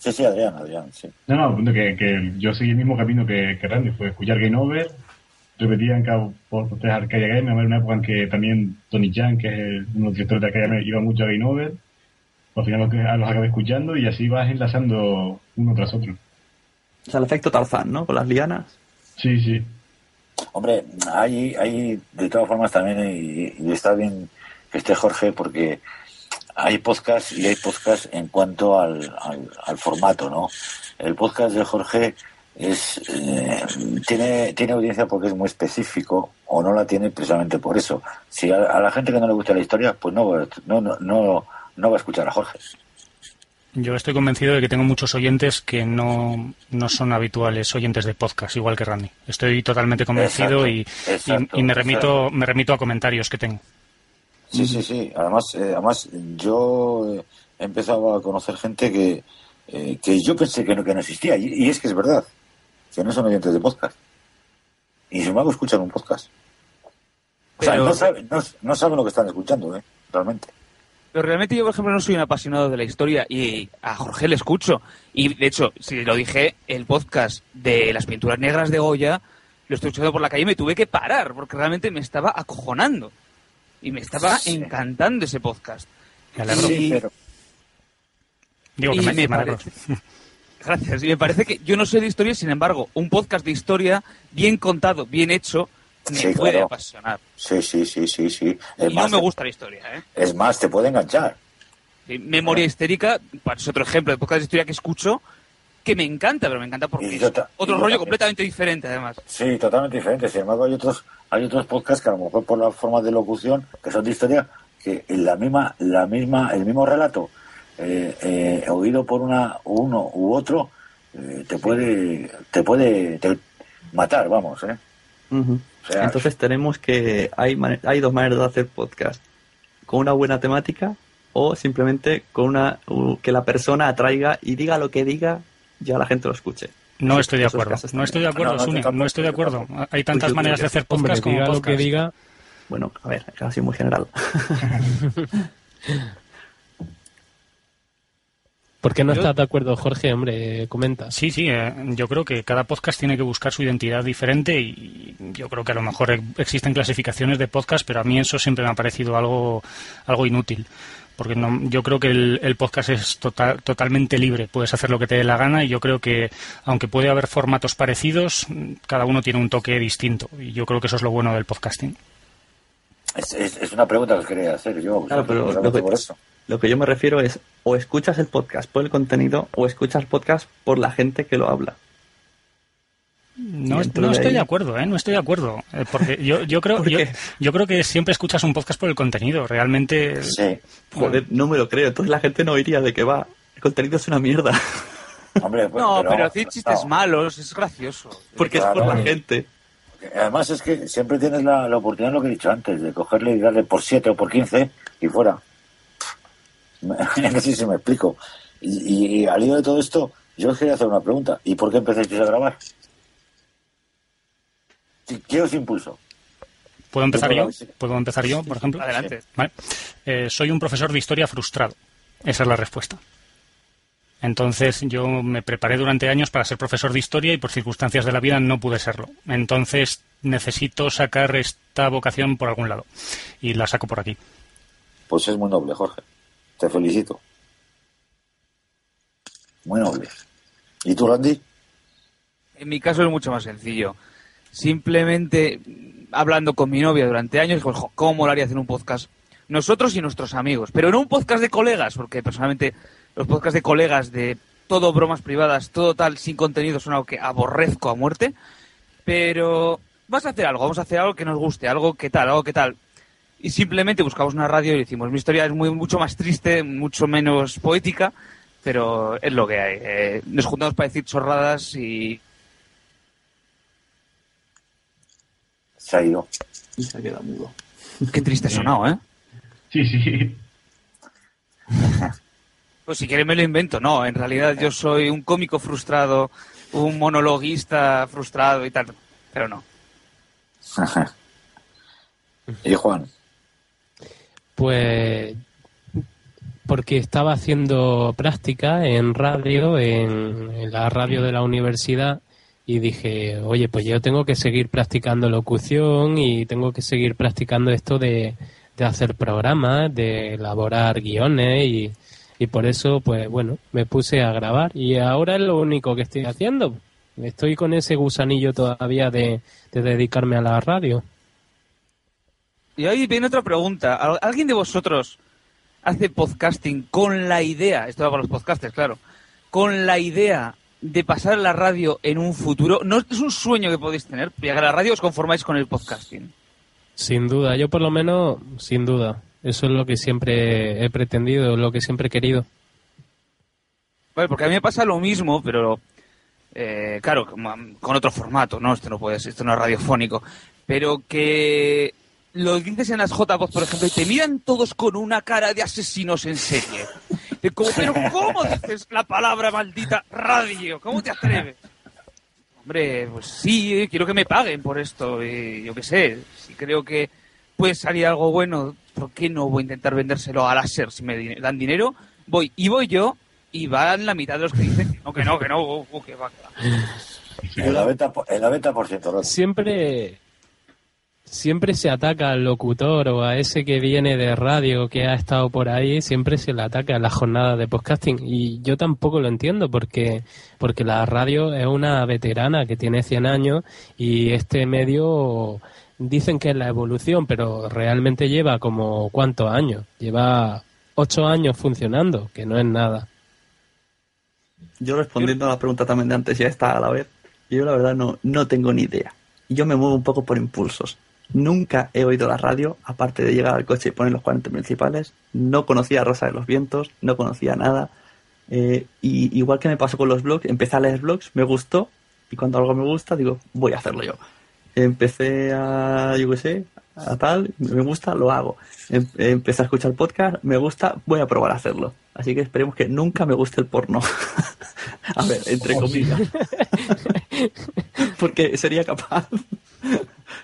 Sí, sí, Adrián, Adrián, sí. No, no, punto que, que yo seguí el mismo camino que, que Randy, fue escuchar Game Over, repetía en cada podcast Arcadia Game, había una época en que también Tony Chan, que es el- uno de los directores de Arcadia Game, iba mucho a Game Over, al final los, los acabé escuchando y así vas enlazando uno tras otro. O sea, el efecto Tarzán, ¿no? Con las lianas. Sí, sí. Hombre, hay, hay de todas formas también, y, y está bien que esté Jorge, porque hay podcast y hay podcast en cuanto al, al, al formato, ¿no? El podcast de Jorge es eh, tiene, tiene audiencia porque es muy específico o no la tiene precisamente por eso. Si a, a la gente que no le gusta la historia, pues no, va- no, no, no, no va a escuchar a Jorge. Yo estoy convencido de que tengo muchos oyentes que no, no son habituales oyentes de podcast, igual que Randy. Estoy totalmente convencido Exacto, y, y- exacto, y me remito exacto. me remito a comentarios que tengo. Sí, sí, sí. Además, eh, además yo he empezado a conocer gente que, eh, que yo pensé que no, que no existía. Y, y es que es verdad. Que no son oyentes de podcast. Y sin embargo escuchan un podcast. O sea, no saben, no, no saben lo que están escuchando, ¿eh? Realmente. Pero realmente yo, por ejemplo, no soy un apasionado de la historia y a Jorge le escucho. Y de hecho, si lo dije, el podcast de las pinturas negras de Goya lo estoy escuchando por la calle y me tuve que parar porque realmente me estaba acojonando. Y me estaba Sí. encantando ese podcast. Me. Sí, pero Digo que Y me, me parece- Gracias. Y me parece que yo no sé de historia, sin embargo, un podcast de historia bien contado, bien hecho, me Sí, puede claro. apasionar. sí, sí, sí, sí, sí. Es Y no más, me gusta la historia, ¿eh? es más, te puede enganchar. Sí, Memoria histérica, pues, es otro ejemplo de podcast de historia que escucho que me encanta, pero me encanta porque es otro rollo completamente diferente, además. Sí, totalmente diferente. Sin embargo, hay otros, hay otros podcasts que a lo mejor por la forma de locución, que son de historia, que en la misma, la misma, el mismo relato, eh, eh, oído por una, uno u otro, eh, te puede, te puede te- matar, vamos, ¿eh? Ujú. O sea, Entonces tenemos que... Hay, hay dos maneras de hacer podcast. Con una buena temática o simplemente con una... que la persona atraiga y diga lo que diga, ya la gente lo escuche. No estoy de acuerdo. No estoy de acuerdo, No, no, estoy de acuerdo. Hay tantas maneras de hacer Hombre, podcast como diga lo que podcast. diga. Bueno, a ver, ha sido muy general. ¿Por qué no Yo- estás de acuerdo, Jorge? Hombre, comenta. Sí, sí, eh, yo creo que cada podcast tiene que buscar su identidad diferente y yo creo que a lo mejor existen clasificaciones de podcast, pero a mí eso siempre me ha parecido algo, algo inútil. Porque no, yo creo que el, el podcast es total, totalmente libre, puedes hacer lo que te dé la gana y yo creo que, aunque puede haber formatos parecidos, cada uno tiene un toque distinto y yo creo que eso es lo bueno del podcasting. Es, es, es una pregunta que os quería hacer yo. Claro, pero lo que- por eso. Lo que yo me refiero es o escuchas el podcast por el contenido o escuchas el podcast por la gente que lo habla. No, no estoy de acuerdo, ¿eh? No estoy de acuerdo. Eh, Porque yo, yo creo, ¿Por yo, yo creo que siempre escuchas un podcast por el contenido. Realmente, Sí. Joder, no me lo creo. Entonces la gente no oiría de que va. El contenido es una mierda. Hombre, pues, No, pero, decir no. chistes malos es gracioso. Porque es por la gente. Además es que siempre tienes la, la oportunidad, lo que he dicho antes, de cogerle y darle por 7 o por 15 y fuera. no sé si me explico. Y, y- y al hilo de todo esto, yo os quería hacer una pregunta. ¿Y por qué empezasteis a grabar? ¿Qué- ¿Qué os impulsó? ¿puedo empezar yo? ¿Puedo empezar yo, por ejemplo? Adelante. Vale. Eh, soy un profesor de historia frustrado. Esa es la respuesta. Entonces yo me preparé durante años para ser profesor de historia y por circunstancias de la vida no pude serlo. Entonces necesito sacar esta vocación por algún lado y la saco por aquí. Pues es muy noble, Jorge. Te felicito. Muy noble. ¿Y tú, Randy? En mi caso es mucho más sencillo. Simplemente hablando con mi novia durante años, dijo, "Jo, ¿cómo molaría hacer un podcast? Nosotros y nuestros amigos, pero no un podcast de colegas, porque personalmente los podcasts de colegas de todo bromas privadas, todo tal, sin contenido, son algo que aborrezco a muerte. Pero vas a hacer algo, vamos a hacer algo que nos guste, algo que tal, algo que tal. Y simplemente buscamos una radio y decimos, mi historia es muy, mucho más triste, mucho menos poética, pero es lo que hay. Eh, nos juntamos para decir chorradas y Se ha ido. Y se queda mudo. qué triste ha sonado, ¿eh? Sí, sí. Pues si quieres me lo invento. No, en realidad yo soy un cómico frustrado, un monologuista frustrado y tal. Pero no. y Juan, Pues porque estaba haciendo práctica en radio, en, en la radio de la universidad, y dije, oye, pues yo tengo que seguir practicando locución y tengo que seguir practicando esto de, de hacer programas, de elaborar guiones y, y por eso, pues bueno, me puse a grabar y ahora es lo único que estoy haciendo. Estoy con ese gusanillo todavía de, de dedicarme a la radio. Y ahí viene otra pregunta. ¿Al- ¿Alguien de vosotros hace podcasting con la idea, esto va para los podcasters, claro, con la idea de pasar a la radio en un futuro? ¿No es un sueño que podéis tener? Llegar a la radio os conformáis con el podcasting. Sin duda, yo por lo menos, sin duda. Eso es lo que siempre he pretendido, lo que siempre he querido. Vale, porque a mí me pasa lo mismo, pero eh, claro, um, con otro formato, ¿no? Esto no puede ser, esto no es radiofónico. Pero que lo dices en las J-Voz, por ejemplo, y te miran todos con una cara de asesinos en serie. Como, pero ¿cómo dices la palabra maldita radio? ¿Cómo te atreves? Hombre, pues sí, quiero que me paguen por esto. Y yo qué sé, si creo que puede salir algo bueno, ¿por qué no voy a intentar vendérselo a láser si me dan dinero? Voy, y voy yo, y van la mitad de los que dicen que no, que no, que no, uh, uh, que va, que va. el 90%, el 90% Randy. Siempre, siempre se ataca al locutor o a ese que viene de radio que ha estado por ahí, siempre se le ataca a la jornada de podcasting. Y yo tampoco lo entiendo porque, porque la radio es una veterana que tiene 100 años y este medio dicen que es la evolución, pero realmente lleva como cuántos años? Lleva ocho años funcionando, que no es nada. Yo respondiendo a la pregunta también de antes, ya está a la vez. Yo la verdad no, no tengo ni idea. Yo me muevo un poco por impulsos. Nunca he oído la radio, aparte de llegar al coche y poner los 40 principales. No conocía Rosa de los Vientos, no conocía nada. Eh, y igual que me pasó con los blogs, empecé a leer blogs, me gustó. Y cuando algo me gusta, digo, voy a hacerlo yo. Empecé a, yo qué sé, a tal, me gusta, lo hago. Em- Empecé a escuchar podcast, me gusta, voy a probar a hacerlo. Así que esperemos que nunca me guste el porno. a ver, entre comillas. Porque sería capaz.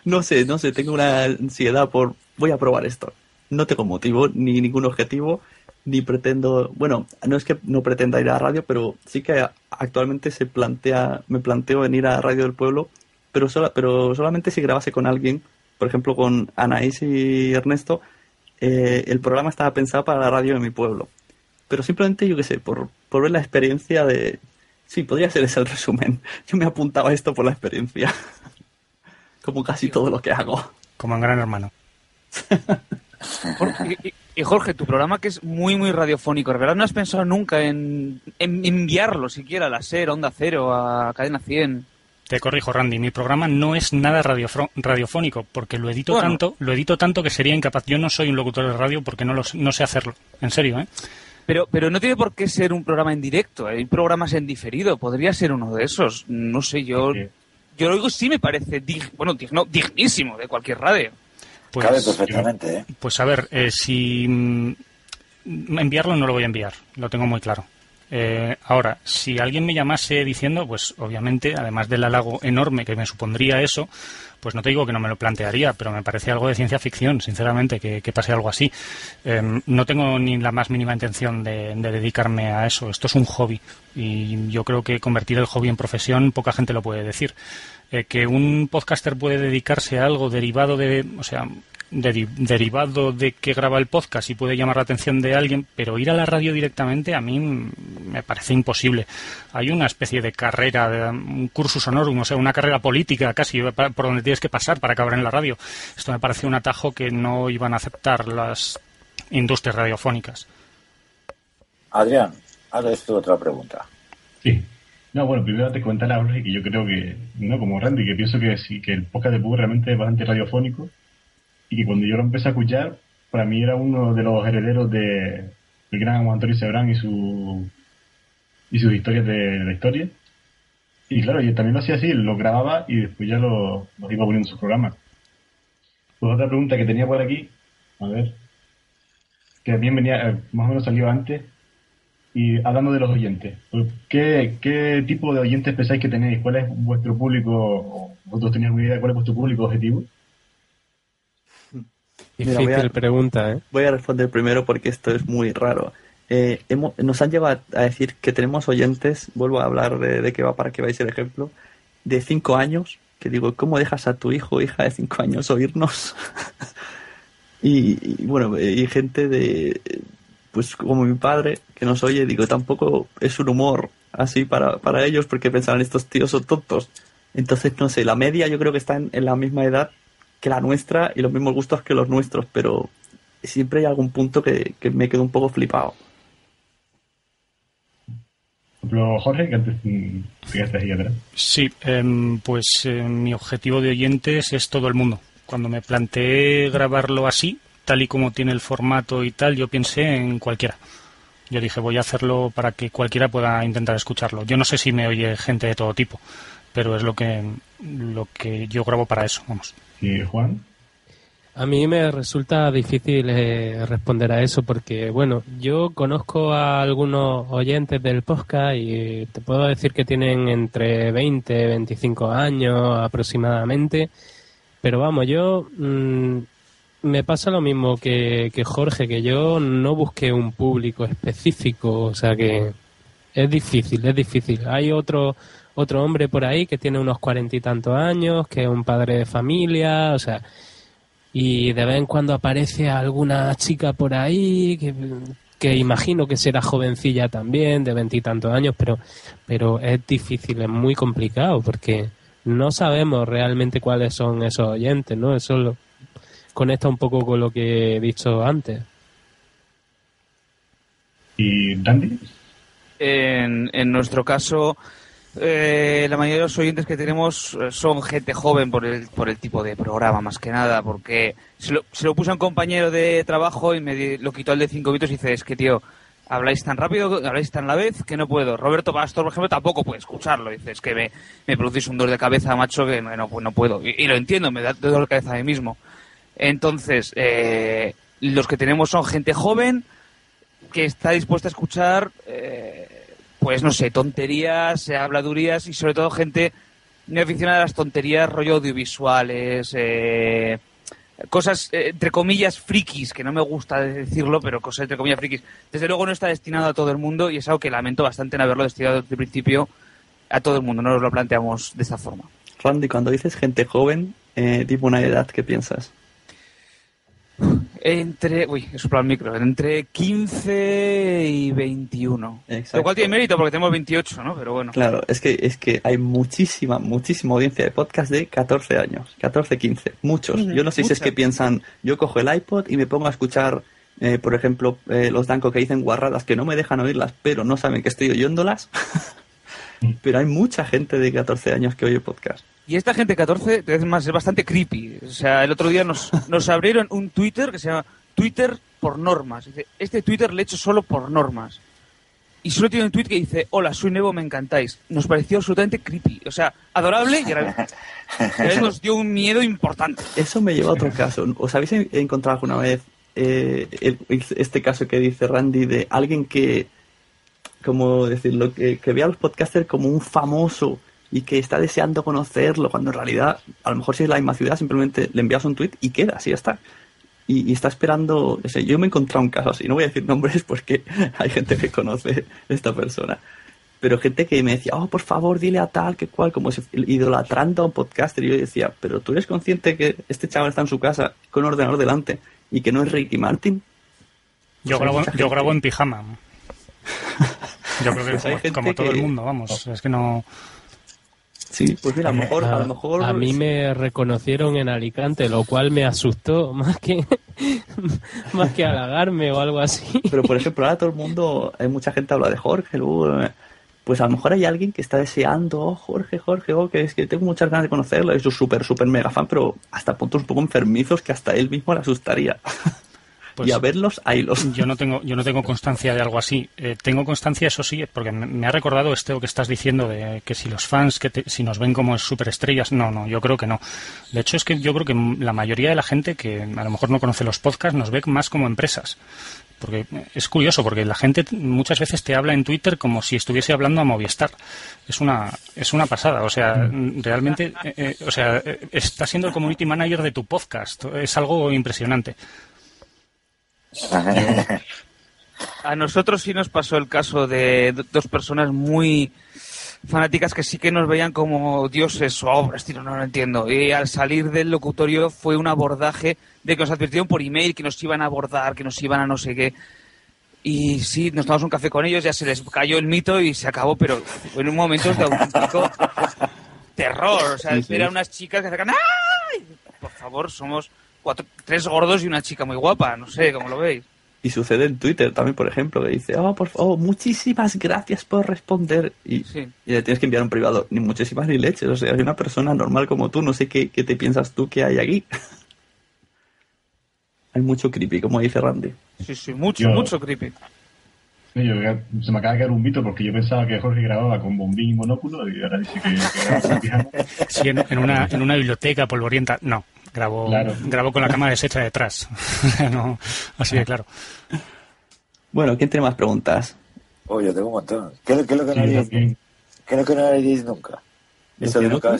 no sé, no sé, tengo una ansiedad por voy a probar esto. No tengo motivo ni ningún objetivo ni pretendo, bueno, no es que no pretenda ir a la radio, pero sí que actualmente se plantea, me planteo en ir a Radio del Pueblo, pero sola, pero solamente si grabase con alguien, por ejemplo con Anaís y Ernesto, eh, el programa estaba pensado para la radio de mi pueblo. Pero simplemente, yo qué sé, por, por ver la experiencia de... Sí, podría ser ese el resumen. Yo me apuntaba a esto por la experiencia. Como casi todo lo que hago. Como en Gran Hermano. Jorge, y, y Jorge, tu programa que es muy, muy radiofónico, ¿de verdad no has pensado nunca en, en enviarlo siquiera a la SER, a Onda Cero, a Cadena 100? Te corrijo, Randy, mi programa no es nada radiofónico, porque lo edito Bueno. tanto, lo edito tanto que sería incapaz. Yo no soy un locutor de radio porque no, lo sé- no sé hacerlo. En serio, ¿eh? Pero, pero no tiene por qué ser un programa en directo, hay programas en diferido, podría ser uno de esos. No sé, yo, yo lo digo sí me parece, dig- bueno, digno, dignísimo de cualquier radio. Pues, Cabe perfectamente, ¿eh? Pues a ver, eh, si mm, enviarlo no lo voy a enviar, lo tengo muy claro. Eh, ahora, si alguien me llamase diciendo, pues obviamente, además del halago enorme que me supondría eso, pues no te digo que no me lo plantearía, pero me parece algo de ciencia ficción, sinceramente, que, pase algo así. Em, no tengo ni la más mínima intención de, dedicarme a eso. Esto es un hobby y yo creo que convertir el hobby en profesión poca gente lo puede decir. Eh, que un podcaster puede dedicarse a algo derivado de, o sea, derivado de que graba el podcast y puede llamar la atención de alguien, pero ir a la radio directamente a mí me parece imposible. Hay una especie de carrera, un cursus honorum, o sea, una carrera política casi por donde tienes que pasar para acabar en la radio. Esto me parece un atajo que no iban a aceptar las industrias radiofónicas. Adrián, haz esto otra pregunta. Sí. No, bueno, primero te comentar a Jorge que yo creo que, no como Randy, que pienso que sí, que el podcast de Pug realmente es bastante radiofónico y que cuando yo lo empecé a escuchar, para mí era uno de los herederos de el gran Antonio Sebrán y su y sus historias de, la historia. Y claro, yo también lo hacía así, lo grababa y después ya lo, iba poniendo en su programa. Pues otra pregunta que tenía por aquí, a ver, que también venía, eh, más o menos salió antes, y hablando de los oyentes, pues, ¿qué, ¿qué tipo de oyentes pensáis que tenéis? ¿Cuál es vuestro público? ¿Vosotros tenéis alguna idea de cuál es vuestro público objetivo? Difícil voy a, pregunta, ¿eh? Voy a responder primero porque esto es muy raro. Eh, nos han llevado a decir que tenemos oyentes, vuelvo a hablar de, que va para que veáis el ejemplo, de cinco años, que digo, ¿cómo dejas a tu hijo o hija de cinco años oírnos? y, bueno, y gente de, pues como mi padre, que nos oye, digo, tampoco es un humor así para, para ellos porque pensarán estos tíos son tontos. Entonces, no sé, la media yo creo que está en la misma edad que la nuestra y los mismos gustos que los nuestros, pero siempre hay algún punto que, me quedo un poco flipado. Jorge, que antes ahí atrás. Sí, em, pues em, mi objetivo de oyentes es todo el mundo. Cuando me planteé grabarlo así, tal y como tiene el formato y tal, yo pensé en cualquiera. Yo dije, voy a hacerlo para que cualquiera pueda intentar escucharlo. Yo no sé si me oye gente de todo tipo, pero es lo que, lo que yo grabo para eso, vamos. ¿Y Juan? A mí me resulta difícil eh, responder a eso porque, bueno, yo conozco a algunos oyentes del podcast y te puedo decir que tienen entre 20 y 25 años aproximadamente, pero vamos, yo mm, me pasa lo mismo que, que Jorge, que yo no busqué un público específico, o sea que es difícil, es difícil. Hay otro otro hombre por ahí que tiene unos cuarenta y tantos años, que es un padre de familia, o sea, y de vez en cuando aparece alguna chica por ahí que, que imagino que será jovencilla también, de veintitantos años, pero, pero es difícil, es muy complicado porque no sabemos realmente cuáles son esos oyentes, ¿no? Eso lo, conecta un poco con lo que he dicho antes. ¿Y Dandy? En, en nuestro caso, eh, la mayoría de los oyentes que tenemos eh, son gente joven por el, por el tipo de programa, más que nada, porque se lo, se lo puse a un compañero de trabajo y me lo quitó el de cinco minutos y dice, es que tío, habláis tan rápido, habláis tan la vez que no puedo. Roberto Pastor, por ejemplo, tampoco puede escucharlo. Dice, es que me, me producís un dolor de cabeza, macho, que no, no puedo. Y, lo entiendo, me da dolor de cabeza a mí mismo. Entonces, eh, los que tenemos son gente joven que está dispuesta a escuchar pues no sé, tonterías, habladurías y sobre todo gente muy aficionada a las tonterías, rollo audiovisuales, eh, cosas eh, entre comillas frikis, que no me gusta decirlo, pero cosas entre comillas frikis. Desde luego no está destinado a todo el mundo y es algo que lamento bastante en haberlo destinado desde el principio a todo el mundo, no nos lo planteamos de esta forma. Randy, cuando dices gente joven, eh, tipo una edad, ¿qué piensas? Entre, uy, es el micro, entre 15 y 21. Exacto. Lo cual tiene mérito porque tenemos 28, ¿no? Pero bueno. Claro, es que, es que hay muchísima, muchísima audiencia de podcast de 14 años, 14, 15, muchos. yo no sé si es que piensan, yo cojo el iPod y me pongo a escuchar, eh, por ejemplo, eh, los Danco que dicen guarradas que no me dejan oírlas, pero no saben que estoy oyéndolas. pero hay mucha gente de 14 años que oye podcast. Y esta gente 14, es más, es bastante creepy. O sea, el otro día nos, nos abrieron un Twitter que se llama Twitter por normas. Dice, este Twitter le he hecho solo por normas. Y solo tiene un tweet que dice, hola, soy nuevo, me encantáis. Nos pareció absolutamente creepy. O sea, adorable y nos dio un miedo importante. Eso me lleva a otro caso. ¿Os habéis encontrado alguna vez eh, este caso que dice Randy de alguien que como decirlo, que, que ve a los podcasters como un famoso y que está deseando conocerlo, cuando en realidad, a lo mejor si es la misma ciudad, simplemente le envías un tweet y queda, así ya está. Y, y está esperando, no sé, yo me he encontrado un caso así, no voy a decir nombres porque hay gente que conoce esta persona, pero gente que me decía, oh, por favor, dile a tal, que cual, como si idolatrando a un podcaster, y yo decía, pero tú eres consciente que este chaval está en su casa con un ordenador delante y que no es Ricky Martin? Yo, Pues hay grabo, yo grabo en pijama. Yo creo que Pues como, todo el mundo, vamos. Es que no. Sí, pues mira, a lo mejor, a lo mejor A mí me reconocieron en Alicante, lo cual me asustó más que más que halagarme o algo así. Pero por ejemplo, ahora todo el mundo, hay mucha gente habla de Jorge, luego, eh, pues a lo mejor hay alguien que está deseando, oh, Jorge, Jorge, oh, que es que tengo muchas ganas de conocerlo, es un súper, súper mega fan, pero hasta puntos un poco enfermizos que hasta él mismo le asustaría. Pues y a verlos, hay los. Yo no tengo, yo no tengo constancia de algo así. Eh, tengo constancia, eso sí, porque me, me ha recordado esto que estás diciendo de que si los fans, que te- si nos ven como superestrellas, no, no, yo creo que no. De hecho, es que yo creo que la mayoría de la gente que a lo mejor no conoce los podcasts nos ve más como empresas. Porque es curioso, porque la gente muchas veces te habla en Twitter como si estuviese hablando a Movistar. Es una, es una pasada. O sea, realmente, eh, eh, o sea, eh, está siendo el community manager de tu podcast. Es algo impresionante. A nosotros sí nos pasó el caso de dos personas muy fanáticas que sí que nos veían como dioses o obras, tío, no lo entiendo. Y al salir del locutorio fue un abordaje de que nos advirtieron por email que nos iban a abordar, que nos iban a no sé qué. Y sí, nos tomamos un café con ellos, ya se les cayó el mito y se acabó, pero en un momento de auténtico terror. O sea, Sí, sí. eran unas chicas que sacan ¡ay! Por favor, somos cuatro, tres gordos y una chica muy guapa, no sé, ¿cómo lo veis? Y sucede en Twitter también, por ejemplo, que dice, oh, por favor, muchísimas gracias por responder. Y, Sí. y le tienes que enviar un privado, ni muchísimas ni leches. O sea, hay una persona normal como tú, no sé qué, qué te piensas tú que hay aquí. hay mucho creepy, como dice Randy. Sí, sí, mucho, Yo- mucho creepy. Yo- se me acaba de caer un mito porque yo pensaba que Jorge grababa con bombín y monóculo y ahora dice que. Sí, en, en una, en una biblioteca polvorienta, no. Grabo, Claro. grabo con la cámara deshecha detrás. no, así de claro. Bueno, ¿quién tiene más preguntas? Oye, tengo un montón. ¿Qué, es lo- qué es lo que Sí, no haríais, también. qué es lo que no haríais nunca? ¿Lo Eso que de no nunca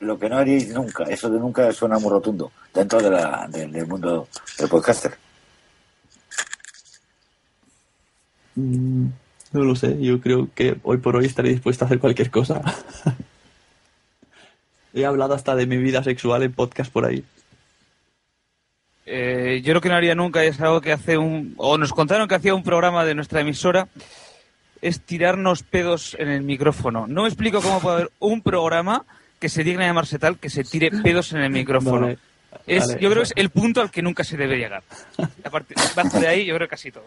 lo que no haríais nunca, eso de nunca suena muy rotundo dentro de la, del- del mundo del podcaster. Mm, no lo sé, yo creo que hoy por hoy estaré dispuesto a hacer cualquier cosa. He hablado hasta de mi vida sexual en podcast por ahí. Eh, yo lo que no haría nunca es algo que hace un... o nos contaron que hacía un programa de nuestra emisora, es tirarnos pedos en el micrófono. No me explico cómo puede haber un programa que se digna llamarse tal que se tire pedos en el micrófono. Vale, es, vale, yo creo que es el punto al que nunca se debe llegar. Bajo de ahí, yo creo que casi todo.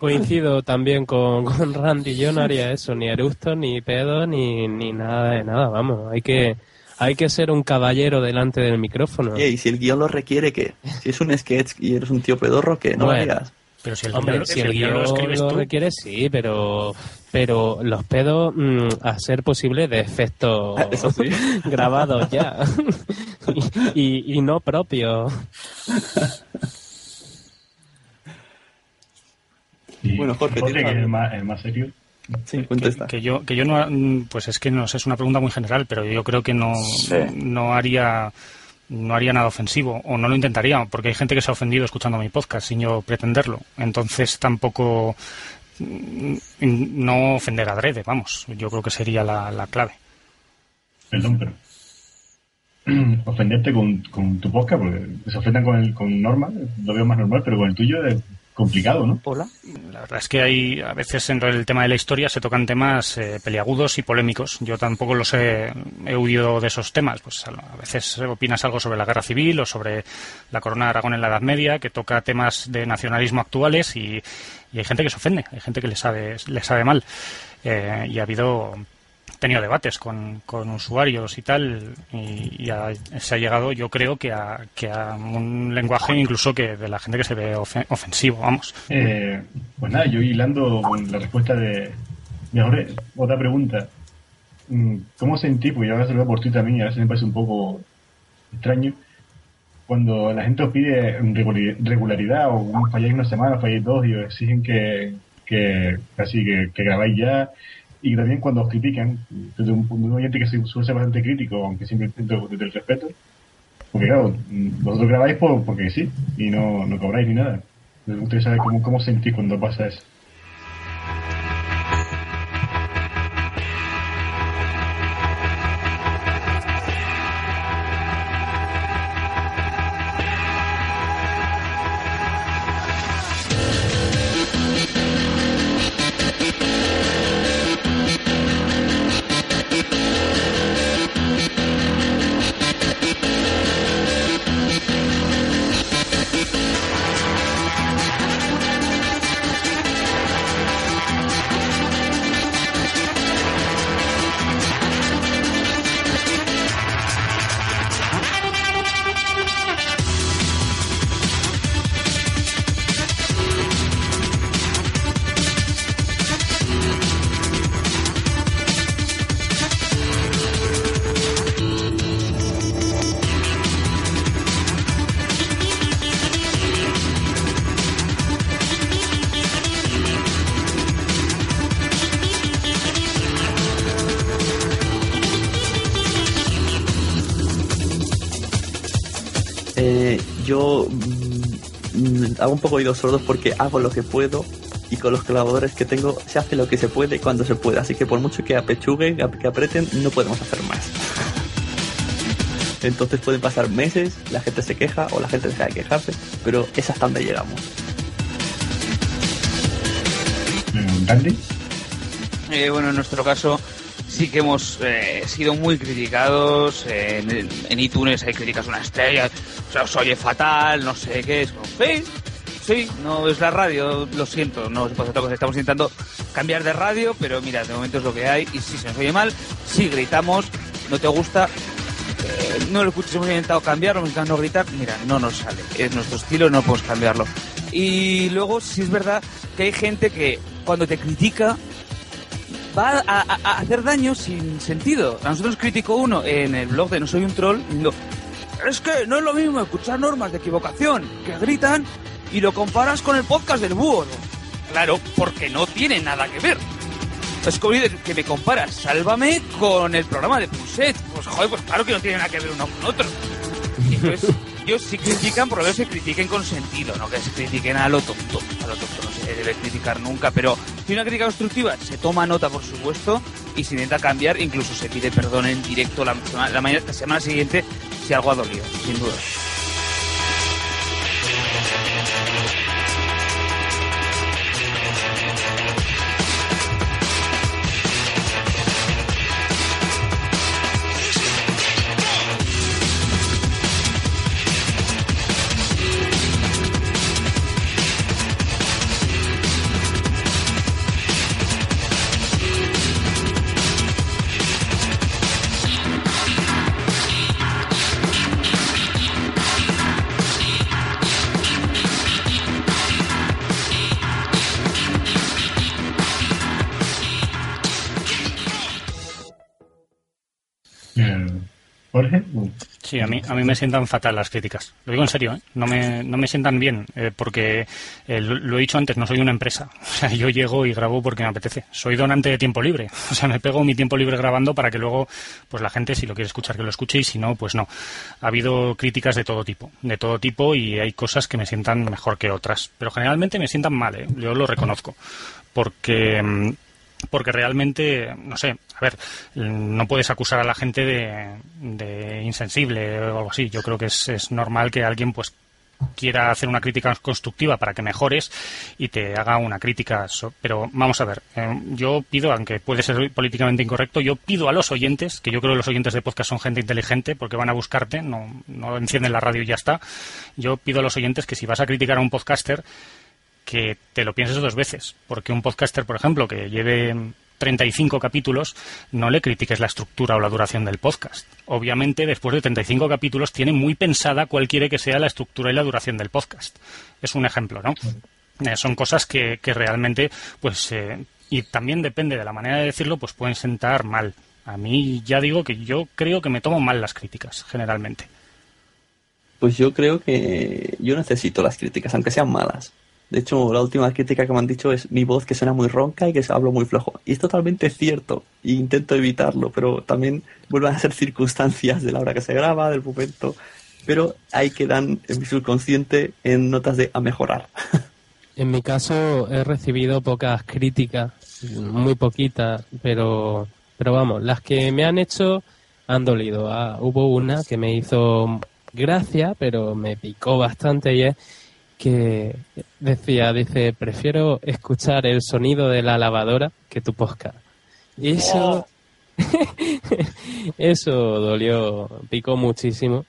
Coincido también con, con Randy, yo no haría eso, ni eructo, ni pedo, ni, ni nada de nada, vamos, hay que, hay que ser un caballero delante del micrófono. Y si el guion lo requiere, ¿qué? Si es un sketch y eres un tío pedorro, ¿qué? No Bueno. vayas. Pero si el Hombre, guión- si el guion lo escribes lo tú, requiere, sí, pero, pero los pedos, mm, a ser posible, de efectos sí. grabados ya. y, y, y no propios. Bueno, Jorge, que tienes es el algo. más, el más serio. Sí, contesta. que yo, que yo no, pues es que no sé, es una pregunta muy general, pero yo creo que no, Sí. no haría, no haría nada ofensivo, o no lo intentaría, porque hay gente que se ha ofendido escuchando mi podcast sin yo pretenderlo. Entonces tampoco, mm, no ofender adrede, vamos, yo creo que sería la, la clave. Perdón, pero. ofenderte con, con tu podcast, porque se ofendan con, el, con norma, lo veo más normal, pero con el tuyo es complicado, ¿no? Hola. La verdad es que hay a veces en el tema de la historia se tocan temas eh, peliagudos y polémicos. Yo tampoco los he, he huido de esos temas. Pues a veces opinas algo sobre la guerra civil o sobre la corona de Aragón en la Edad Media, que toca temas de nacionalismo actuales y, y hay gente que se ofende, hay gente que le sabe, le sabe mal. Eh, y ha habido tenido debates con, con usuarios y tal y, y se ha llegado yo creo que a, que a un lenguaje incluso que de la gente que se ve ofe- ofensivo vamos. Eh, pues nada, yo hilando con la respuesta de, Jorge, otra pregunta. Mm, ¿Cómo sentí, porque yo ahora se lo veo por Twitter también y a veces me parece un poco extraño, cuando la gente os pide regularidad o falláis una semana, falláis dos y os exigen que, que casi que, que grabáis ya y también cuando os critican, desde un, un oyente que suele ser bastante crítico, aunque siempre intento desde el respeto, porque claro, vosotros grabáis por, porque sí, y no, no cobráis ni nada. Gustaría saber cómo, cómo sentís cuando pasa eso. Hago un poco oídos sordos porque hago lo que puedo y con los colaboradores que tengo se hace lo que se puede cuando se puede. Así que por mucho que apechuguen, ap- que aprieten, no podemos hacer más. Entonces pueden pasar meses, la gente se queja o la gente deja de quejarse, pero es hasta donde llegamos. ¿Randy? Eh, bueno, en nuestro caso sí que hemos eh, sido muy criticados. eh, en, en iTunes hay críticas una estrella, o sea, os oye fatal, no sé qué. Es como, sí, no es la radio, lo siento, no. Estamos intentando cambiar de radio, pero mira, de momento es lo que hay. Y si se nos oye mal, si gritamos, no te gusta, eh, no lo escuches, hemos intentado cambiarlo, hemos intentado no gritar, mira, no nos sale. Es nuestro estilo, no podemos cambiarlo. Y luego, sí es verdad que hay gente que cuando te critica va a, hacer daño sin sentido. A nosotros criticó uno en el blog de No Soy un Troll diciendo, es que no es lo mismo escuchar normas de equivocación que gritan y lo comparas con el podcast del búho. Claro, porque no tiene nada que ver. Es como que me comparas Sálvame con el programa de Puset. Pues joder, pues claro que no tiene nada que ver uno con otro. Entonces, ellos si critican, por lo menos se critiquen con sentido, no que se critiquen a lo tonto. A lo tonto no se debe criticar nunca, pero si una crítica constructiva se toma nota, por supuesto, y se intenta cambiar, incluso se pide perdón en directo la, la semana siguiente si algo ha dolido, sin duda. Sí, a mí, a mí me sientan fatal las críticas. Lo digo en serio, ¿eh? no, me, no me sientan bien, eh, porque eh, lo, lo he dicho antes, no soy una empresa. O sea, yo llego y grabo porque me apetece. Soy donante de tiempo libre. O sea, me pego mi tiempo libre grabando para que luego, pues la gente, si lo quiere escuchar, que lo escuche y si no, pues no. Ha habido críticas de todo tipo, de todo tipo y hay cosas que me sientan mejor que otras. Pero generalmente me sientan mal, ¿eh? yo lo reconozco. Porque. Porque realmente, no sé, a ver, no puedes acusar a la gente de, de insensible o algo así. Yo creo que es, es normal que alguien pues quiera hacer una crítica constructiva para que mejores y te haga una crítica. pero vamos a ver, eh, yo pido, aunque puede ser políticamente incorrecto, yo pido a los oyentes, que yo creo que los oyentes de podcast son gente inteligente porque van a buscarte, no, no encienden la radio y ya está. Yo pido a los oyentes que si vas a criticar a un podcaster, que te lo pienses dos veces. Porque un podcaster, por ejemplo, que lleve 35 capítulos, no le critiques la estructura o la duración del podcast. Obviamente, después de 35 capítulos, tiene muy pensada cuál quiere que sea la estructura y la duración del podcast. Es un ejemplo, ¿no? Eh, son cosas que, que realmente, pues, eh, y también depende de la manera de decirlo, pues pueden sentar mal. A mí ya digo que yo creo que me tomo mal las críticas, generalmente. Pues yo creo que yo necesito las críticas, aunque sean malas. De hecho, la última crítica que me han dicho es mi voz que suena muy ronca y que hablo muy flojo. Y es totalmente cierto. E intento evitarlo, pero también vuelven a ser circunstancias de la hora que se graba, del momento. Pero ahí quedan en mi subconsciente en notas de a mejorar. En mi caso he recibido pocas críticas, muy poquitas, pero, pero vamos, las que me han hecho han dolido. Ah, hubo una que me hizo gracia, pero me picó bastante y es que decía, dice, prefiero escuchar el sonido de la lavadora que tu podcast. Y eso, eso dolió, picó muchísimo.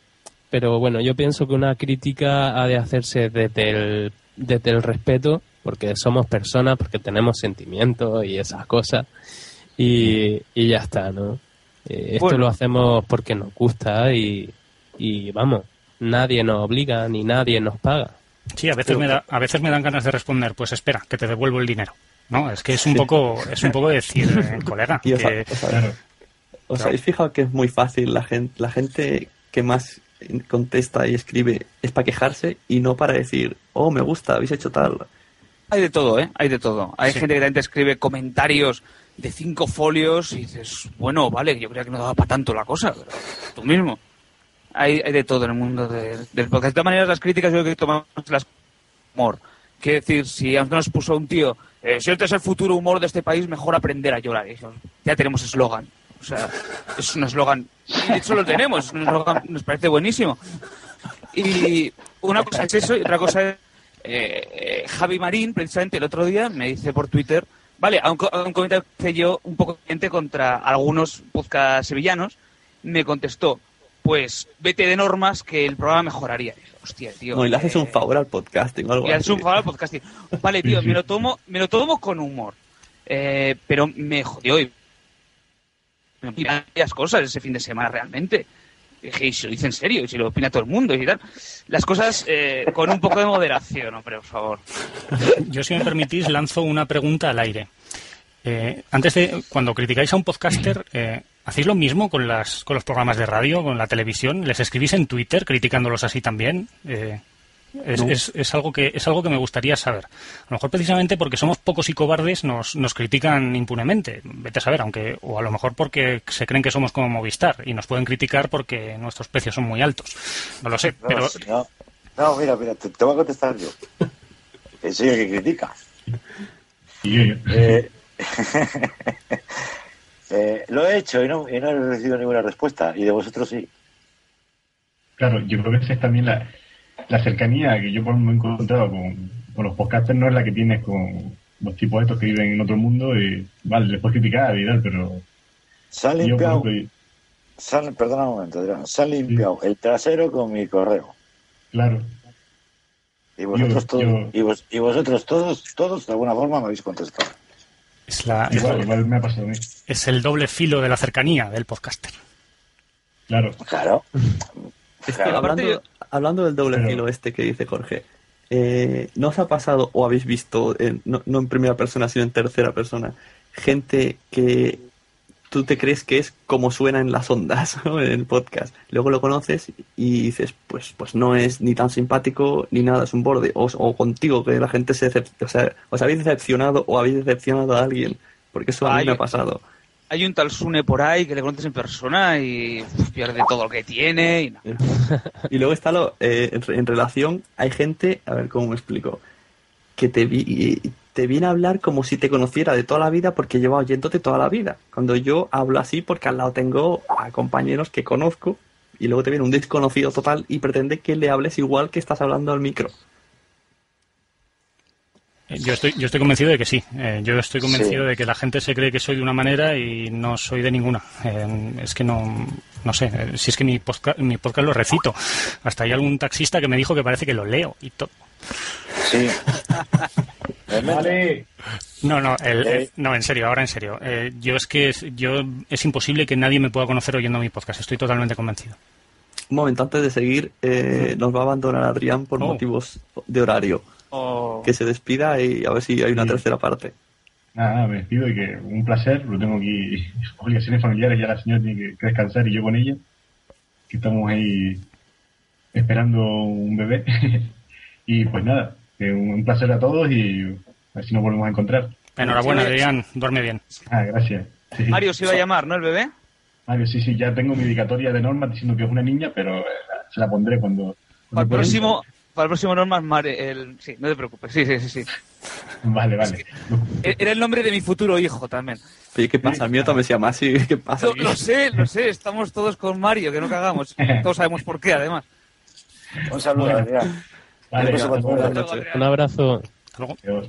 Pero bueno, yo pienso que una crítica ha de hacerse desde el, desde el respeto, porque somos personas, porque tenemos sentimientos y esas cosas. Y, y ya está, ¿no? Eh, esto Bueno. lo hacemos porque nos gusta y, y vamos, nadie nos obliga ni nadie nos paga. Sí, a veces, me da, a veces me dan ganas de responder, pues espera, que te devuelvo el dinero. No, es que es un poco, es un poco decir, eh, colega, Y os, que, os habéis- os habéis fijado que es muy fácil la gente, la gente que más contesta y escribe es para quejarse y no para decir, oh, me gusta, habéis hecho tal. Hay de todo, ¿eh? Hay de todo. Hay Sí. gente que también te escribe comentarios de cinco folios y dices, bueno, vale, yo creía que no daba para tanto la cosa, pero tú mismo. Hay, de todo en el mundo de- del. De todas maneras, las críticas yo creo que tomamos las humor. Quiero decir, si nos puso un tío, eh, si este es el futuro humor de este país, mejor aprender a llorar. Ya tenemos eslogan. O sea, es un eslogan. De hecho lo tenemos, un eslogan, nos parece buenísimo. Y una cosa es eso y otra cosa es eh, eh, Javi Marín, precisamente el otro día, me dice por Twitter, vale, a un, comentario que hice yo un poco contra algunos podcast sevillanos, me contestó, pues vete de normas que el programa mejoraría. Y Hostia, tío. No, y le haces eh, un favor al podcasting o algo y haces un favor al podcasting. Vale, tío, me lo tomo, me lo tomo con humor. Eh, pero me jodió y me opinan varias cosas ese fin de semana realmente. Dije, y si lo dice en serio, y si lo opina todo el mundo y tal. Las cosas eh, con un poco de moderación, hombre, por favor. yo si me permitís lanzo una pregunta al aire. Eh, antes de, cuando criticáis a un podcaster, eh, ¿hacéis lo mismo con, las, con los programas de radio, con la televisión? ¿Les escribís en Twitter criticándolos así también? Eh, es, No. es- es algo que, es algo que me gustaría saber. A lo mejor precisamente porque somos pocos y cobardes nos, nos critican impunemente. Vete a saber, aunque, o a lo mejor porque se creen que somos como Movistar y nos pueden criticar porque nuestros precios son muy altos. No lo sé, No, pero no, no, mira, mira, te, te voy a contestar yo. Que soy el que critica. Y yo, yo. Eh, eh, lo he hecho y no, y no he recibido ninguna respuesta. Y de vosotros sí. Claro, yo creo que esa es también la, la cercanía que yo por ejemplo, he encontrado con, con los podcasters, no es la que tienes con los tipos estos que viven en otro mundo y, vale, les puedes criticar y tal, pero Se han limpiado, ejemplo, se han- perdona un momento, Adrián, se han limpiado el trasero con mi correo. claro, Y vosotros, Yo- todos, yo- y, vos- y vosotros todos, todos de alguna forma me habéis contestado. Es, la, es, igual, igual me ha pasado a mí. es el doble filo de la cercanía del podcaster. Claro, Claro. Es que Claro. hablando, hablando del doble Pero- filo este que dice Jorge, eh, ¿no os ha pasado o habéis visto, en- no, no en primera persona, sino en tercera persona, gente que tú te crees que es como suena en las ondas, ¿no? en el podcast? Luego lo conoces y dices, pues, pues no es ni tan simpático ni nada, es un borde. O, o contigo, que la gente se o sea, os habéis decepcionado o habéis decepcionado a alguien, porque eso a mí me ha pasado. Hay un tal Sune por ahí que le conoces en persona y uf, pierde todo lo que tiene. Y no. Y luego está lo, eh, en, re- en relación, hay gente, a ver cómo me explico, que te, vi, y- te viene a hablar como si te conociera de toda la vida porque lleva oyéndote toda la vida. Cuando yo hablo así porque al lado tengo a compañeros que conozco y luego te viene un desconocido total y pretende que le hables igual que estás hablando al micro. Eh, Yo estoy, yo estoy convencido de que sí. Eh, yo estoy convencido Sí. de que la gente se cree que soy de una manera y no soy de ninguna. Eh, es que no, no sé. eh, si es que mi podcast, mi podcast lo recito. Hasta hay algún taxista que me dijo que parece que lo leo y todo. Sí. Vale, No, no, el- el- no, en serio, ahora en serio. Eh, yo es que es, yo es imposible que nadie me pueda conocer oyendo mi podcast. Estoy totalmente convencido. Un momento antes de seguir, eh, nos va a abandonar Adrián por Oh. motivos de horario. O- Que se despida y a ver si hay una Sí. tercera parte. nada, nada, me despido y que un placer, lo tengo aquí, obligaciones familiares, ya la señora tiene que, que descansar y yo con ella, que estamos ahí esperando un bebé. y pues nada, un, un placer a todos y a ver si nos volvemos a encontrar. Enhorabuena. Adrián. Duerme bien. Ah, gracias. Sí. Mario se iba a llamar, ¿no? El bebé. Mario, sí, sí, ya tengo mi dedicatoria de Norma diciendo que es una niña, pero eh, se la pondré cuando... Para el próximo, para el próximo Normas Mare, el, sí, no te preocupes, sí, sí, sí, sí. Vale, vale. Era el nombre de mi futuro hijo también. Oye, ¿qué pasa? El mío también se llama así. ¿Qué pasa? Lo, lo sé, lo sé, estamos todos con Mario, que no cagamos. Todos sabemos por qué, además. Un saludo, Bueno. Vale, Un abrazo. Hasta luego.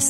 The